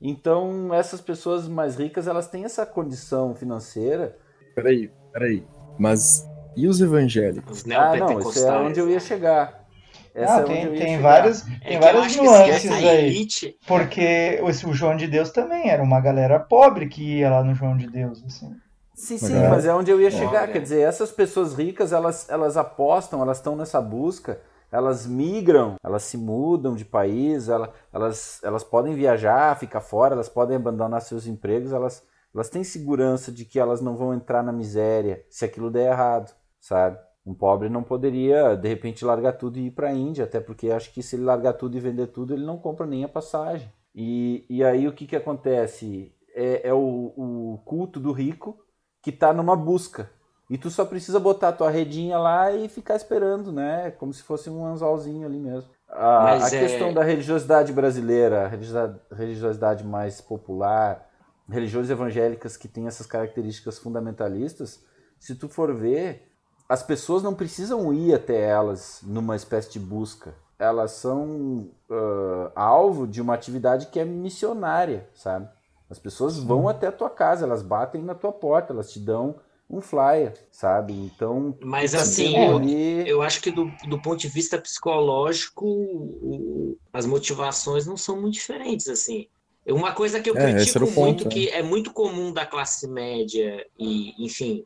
[SPEAKER 4] Então essas pessoas mais ricas elas têm essa condição financeira.
[SPEAKER 6] Peraí, peraí. Mas e os evangélicos?
[SPEAKER 3] Os
[SPEAKER 4] Ah, não, isso é onde eu ia chegar. Essa
[SPEAKER 1] Ah,
[SPEAKER 4] é onde
[SPEAKER 1] tem, tem várias,
[SPEAKER 3] É
[SPEAKER 1] tem várias nuances
[SPEAKER 3] essa
[SPEAKER 1] aí.
[SPEAKER 3] elite.
[SPEAKER 1] Porque esse- o João de Deus também era uma galera pobre que ia lá no João de Deus. Assim.
[SPEAKER 4] Sim, sim,
[SPEAKER 6] é-
[SPEAKER 4] mas é onde eu ia chegar.
[SPEAKER 3] Olha.
[SPEAKER 4] Quer dizer, essas pessoas ricas, elas, elas apostam, elas estão nessa busca, elas migram, elas se mudam de país, ela- elas, elas podem viajar, ficar fora, elas podem abandonar seus empregos, elas, elas têm segurança de que elas não vão entrar na miséria se aquilo der errado, sabe? Um pobre não poderia, de repente, largar tudo e ir para a Índia, até porque acho que se ele largar tudo e vender tudo, ele não compra nem a passagem. E, e aí o que, que acontece? É, é o, o culto do rico que tá numa busca. E tu só precisa botar a tua redinha lá e ficar esperando, né? Como se fosse um anzolzinho ali mesmo. A, a
[SPEAKER 3] é-
[SPEAKER 4] questão da religiosidade brasileira, a religiosidade, religiosidade mais popular, religiões evangélicas que têm essas características fundamentalistas, se tu for ver, as pessoas não precisam ir até elas numa espécie de busca. Elas são ah, alvo de uma atividade que é missionária, sabe? As pessoas vão até a tua casa, elas batem na tua porta, elas te dão um flyer, sabe? Então,
[SPEAKER 3] Mas assim, eu,
[SPEAKER 4] ali-
[SPEAKER 3] eu acho que do, do ponto de vista psicológico, o- as motivações não são muito diferentes, assim. Uma coisa que eu
[SPEAKER 6] É,
[SPEAKER 3] critico
[SPEAKER 6] ponto,
[SPEAKER 3] muito,
[SPEAKER 6] né?
[SPEAKER 3] que é muito comum da classe média e, enfim,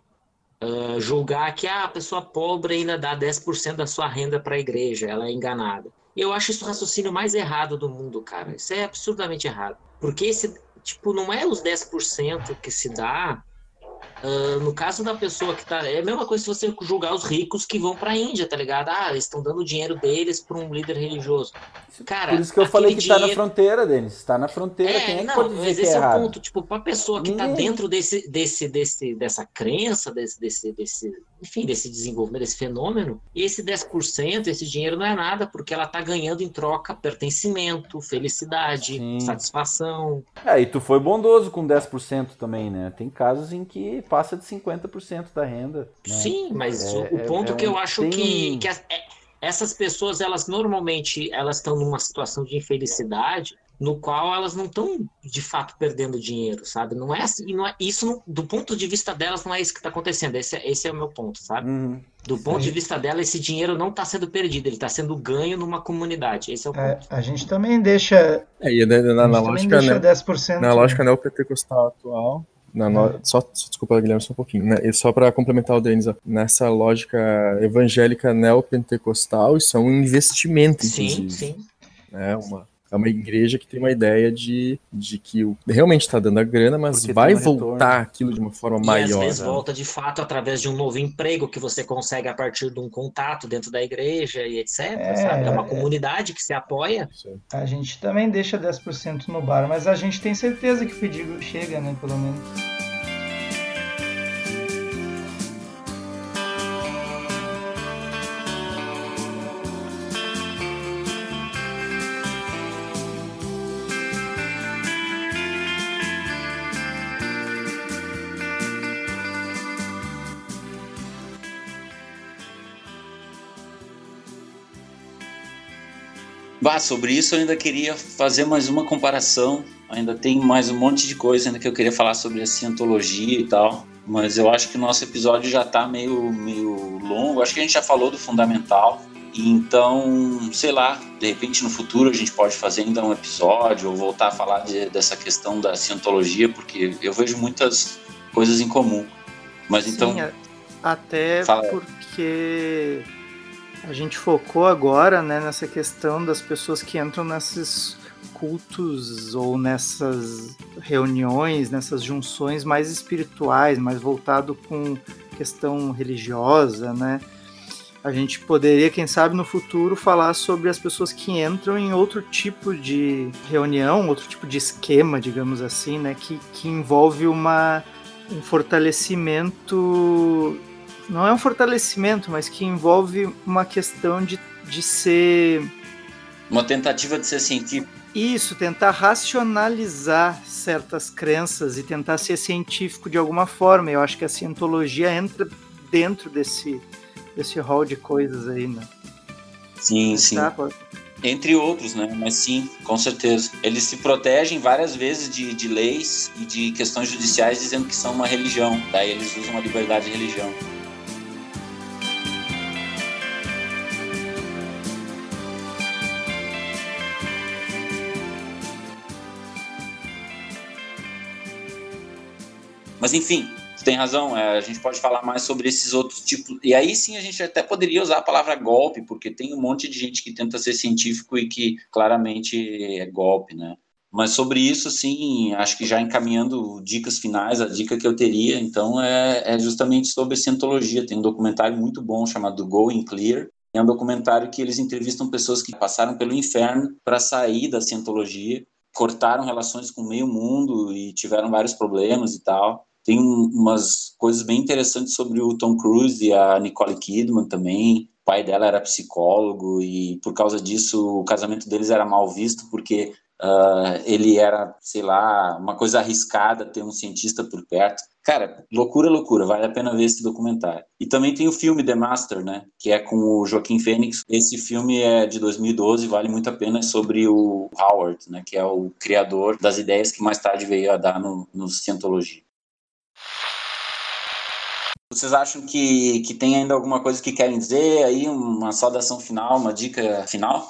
[SPEAKER 3] ah, julgar que ah, a pessoa pobre ainda dá 10% da sua renda para a igreja, ela é enganada. E eu acho isso o raciocínio mais errado do mundo, cara. Isso é absurdamente errado. Porque esse, tipo, não é os 10% que se dá. Ah, no caso da pessoa que tá. É a mesma coisa se você julgar os ricos que vão pra Índia, tá ligado? Ah, eles estão dando o dinheiro deles pra um líder religioso. Cara,
[SPEAKER 4] Por isso que eu falei que tá na
[SPEAKER 3] dinheiro-
[SPEAKER 4] fronteira, Denis. Tá na fronteira. Quem é que
[SPEAKER 3] não,
[SPEAKER 4] pode dizer
[SPEAKER 3] mas
[SPEAKER 4] que
[SPEAKER 3] esse
[SPEAKER 4] é
[SPEAKER 3] é, o
[SPEAKER 4] errado?
[SPEAKER 3] ponto. Tipo, pra pessoa que tá
[SPEAKER 4] Ninguém.
[SPEAKER 3] dentro desse, desse, desse, dessa crença, desse, desse, desse, enfim, desse desenvolvimento, desse fenômeno, esse 10%, esse dinheiro não é nada, porque ela tá ganhando em troca pertencimento, felicidade,
[SPEAKER 4] Sim.
[SPEAKER 3] satisfação.
[SPEAKER 4] É, e tu foi bondoso com 10% também, né? Tem casos em que passa de 50% da renda. né?
[SPEAKER 3] Sim, mas
[SPEAKER 4] É-
[SPEAKER 3] o, o
[SPEAKER 4] é-
[SPEAKER 3] ponto
[SPEAKER 4] é
[SPEAKER 3] que
[SPEAKER 4] um-
[SPEAKER 3] eu acho
[SPEAKER 4] tem
[SPEAKER 3] que, que as- é- essas pessoas, elas normalmente, elas estão numa situação de infelicidade no qual elas não estão de fato perdendo dinheiro, sabe? Não é assim, não é isso não- do ponto de vista delas não é isso que está acontecendo. Esse, é- esse é o meu ponto, sabe?
[SPEAKER 4] Uhum.
[SPEAKER 3] Do ponto de vista dela, esse dinheiro não está sendo perdido, ele está sendo ganho numa comunidade. Esse é o
[SPEAKER 1] É,
[SPEAKER 3] ponto.
[SPEAKER 1] a gente também deixa.
[SPEAKER 6] É, na, na-
[SPEAKER 1] a
[SPEAKER 6] na
[SPEAKER 1] gente também
[SPEAKER 6] lógica,
[SPEAKER 1] deixa
[SPEAKER 6] né,
[SPEAKER 1] 10%.
[SPEAKER 6] na lógica neopentecostal atual, no- só, só- desculpa, Guilherme, só um pouquinho, né, e só para complementar o Denis, ó, nessa lógica evangélica neopentecostal, isso é um investimento,
[SPEAKER 3] Sim,
[SPEAKER 6] inclusive.
[SPEAKER 3] sim.
[SPEAKER 6] né, uma, é uma igreja que tem uma ideia de, de que o, realmente está dando a grana, mas
[SPEAKER 4] Porque
[SPEAKER 6] vai
[SPEAKER 4] um retorno.
[SPEAKER 6] voltar aquilo de uma forma
[SPEAKER 3] E às
[SPEAKER 6] maior.
[SPEAKER 3] vezes
[SPEAKER 6] né?
[SPEAKER 3] volta de fato através de um novo emprego que você consegue a partir de um contato dentro da igreja e etc.
[SPEAKER 1] É,
[SPEAKER 3] sabe? É uma
[SPEAKER 1] é.
[SPEAKER 3] comunidade que se apoia.
[SPEAKER 1] A gente também deixa 10% no bar, mas a gente tem certeza que o pedido chega, né? Pelo menos.
[SPEAKER 5] Bah, sobre isso eu ainda queria fazer mais uma comparação. Ainda tem mais um monte de coisa ainda que eu queria falar sobre a cientologia e tal. Mas eu acho que o nosso episódio já tá meio, meio longo. Acho que a gente já falou do fundamental. E Então, sei lá, de repente no futuro a gente pode fazer ainda um episódio ou voltar a falar de- dessa questão da cientologia, porque eu vejo muitas coisas em comum. Mas então,
[SPEAKER 1] Sim, a- até
[SPEAKER 5] Fala
[SPEAKER 1] porque a gente focou agora né, nessa questão das pessoas que entram nesses cultos ou nessas reuniões, nessas junções mais espirituais, mais voltado com questão religiosa, né? A gente poderia, quem sabe, no futuro falar sobre as pessoas que entram em outro tipo de reunião, outro tipo de esquema, digamos assim, né? Que, que envolve uma, um fortalecimento. Não é um fortalecimento, mas que envolve uma questão de, de ser.
[SPEAKER 5] uma tentativa de ser científico.
[SPEAKER 1] Isso, tentar racionalizar certas crenças e tentar ser científico de alguma forma. Eu acho que a cientologia entra dentro desse, desse hall de coisas aí, né?
[SPEAKER 5] Sim, sim.
[SPEAKER 1] Tá, pode-
[SPEAKER 5] Entre outros, né? Mas sim, com certeza. Eles se protegem várias vezes de, de leis e de questões judiciais dizendo que são uma religião. Daí eles usam a liberdade de religião. Mas enfim, você tem razão, é, a gente pode falar mais sobre esses outros tipos. E aí sim a gente até poderia usar a palavra golpe, porque tem um monte de gente que tenta ser científico e que claramente é golpe, né? Mas sobre isso, sim, acho que já encaminhando dicas finais, a dica que eu teria, então, é, é justamente sobre cientologia. Tem um documentário muito bom chamado Going Clear. É um documentário que eles entrevistam pessoas que passaram pelo inferno para sair da cientologia, cortaram relações com o meio mundo e tiveram vários problemas e tal. Tem um- umas coisas bem interessantes sobre o Tom Cruise e a Nicole Kidman também. O pai dela era psicólogo e por causa disso o casamento deles era mal visto porque ah, ele era, sei lá, uma coisa arriscada ter um cientista por perto. Cara, loucura, loucura, vale a pena ver esse documentário. E também tem o filme The Master, né, que é com o Joaquim Fênix. Esse filme é de 2012, vale muito a pena, é sobre o Howard, né, que é o criador das ideias que mais tarde veio a dar no, no. Vocês acham que, que tem ainda alguma coisa que querem dizer aí? Uma saudação final, uma dica final?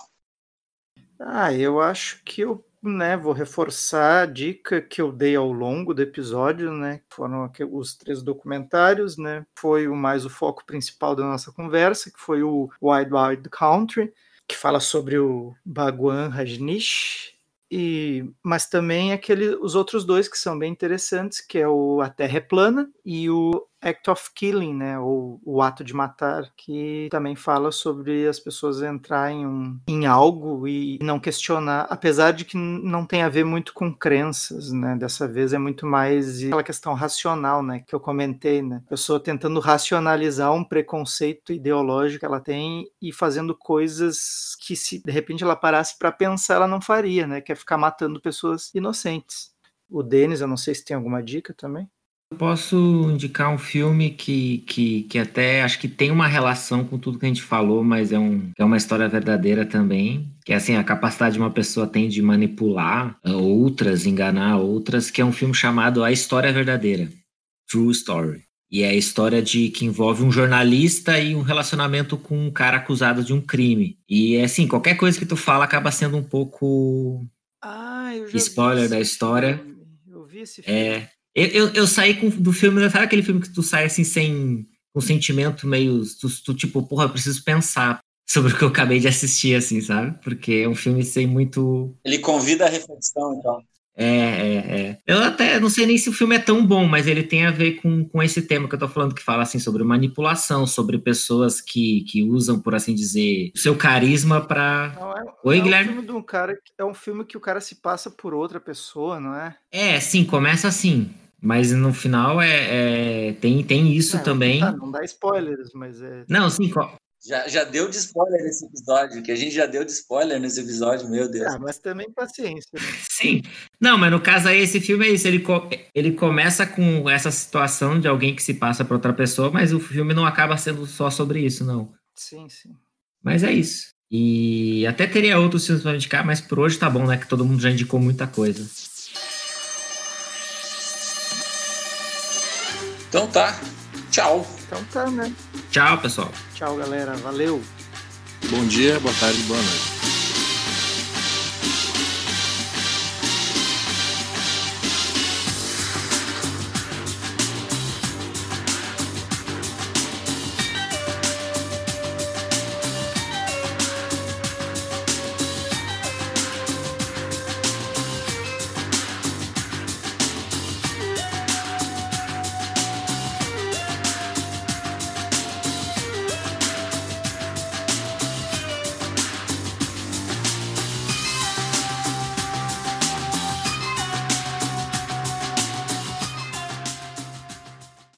[SPEAKER 1] Ah, eu acho que o né, vou reforçar a dica que eu dei ao longo do episódio, né? Foram os três documentários, né? Foi o mais o foco principal da nossa conversa, que foi o Wild Wild Country, que fala sobre o Bhagwan Rajneesh, e, mas também aquele, os outros dois que são bem interessantes, que é o A Terra é Plana e o Act of Killing, né, ou o ato de matar, que também fala sobre as pessoas entrarem um, em algo e não questionar, apesar de que não tem a ver muito com crenças, né, dessa vez é muito mais aquela questão racional, né, que eu comentei, né, a pessoa tentando racionalizar um preconceito ideológico que ela tem e fazendo coisas que se de repente ela parasse para pensar, ela não faria, né, que é ficar matando pessoas inocentes. O Denis, eu não sei se tem alguma dica também.
[SPEAKER 3] Eu posso indicar um filme que, que, que até acho que tem uma relação com tudo que a gente falou, mas é, um, é uma história verdadeira também. Que é assim, a capacidade de uma pessoa tem de manipular uh, outras, enganar outras, que é um filme chamado A História Verdadeira. True Story. E é a história de que envolve um jornalista e um relacionamento com um cara acusado de um crime. E é assim, qualquer coisa que tu fala acaba sendo um pouco
[SPEAKER 1] ah,
[SPEAKER 3] spoiler da história.
[SPEAKER 1] Eu vi esse filme.
[SPEAKER 3] É, eu, eu, eu, saí com, do filme, sabe aquele filme que tu sai assim sem um sentimento meio. Tu, tu, tipo, porra, eu preciso pensar sobre o que eu acabei de assistir, assim, sabe? Porque é um filme sem muito.
[SPEAKER 5] Ele convida a reflexão, então.
[SPEAKER 3] É, é, é. Eu até não sei nem se o filme é tão bom, mas ele tem a ver com, com esse tema que eu tô falando, que fala assim sobre manipulação, sobre pessoas que, que usam, por assim dizer, o seu carisma para.
[SPEAKER 1] É,
[SPEAKER 3] Oi,
[SPEAKER 1] é
[SPEAKER 3] Guilherme.
[SPEAKER 1] Um filme de um cara, é um filme que o cara se passa por outra pessoa, não é?
[SPEAKER 3] É, sim, começa assim. Mas no final é, é tem, tem isso
[SPEAKER 1] não,
[SPEAKER 3] também.
[SPEAKER 1] Não, não dá spoilers, mas é.
[SPEAKER 3] Não, sim.
[SPEAKER 5] Já, já deu de spoiler nesse episódio, que a gente já deu de spoiler nesse episódio, meu Deus.
[SPEAKER 1] Ah, mas também paciência. Né?
[SPEAKER 3] Sim. Não, mas no caso aí, esse filme é isso. Ele, ele começa com essa situação de alguém que se passa para outra pessoa, mas o filme não acaba sendo só sobre isso, não.
[SPEAKER 1] Sim, sim.
[SPEAKER 3] Mas é isso. E até teria outros filmes para indicar, mas por hoje tá bom, né? Que todo mundo já indicou muita coisa.
[SPEAKER 5] Então tá. Tchau.
[SPEAKER 1] Então tá, né?
[SPEAKER 3] Tchau, pessoal.
[SPEAKER 1] Tchau, galera. Valeu.
[SPEAKER 12] Bom dia, boa tarde, boa noite.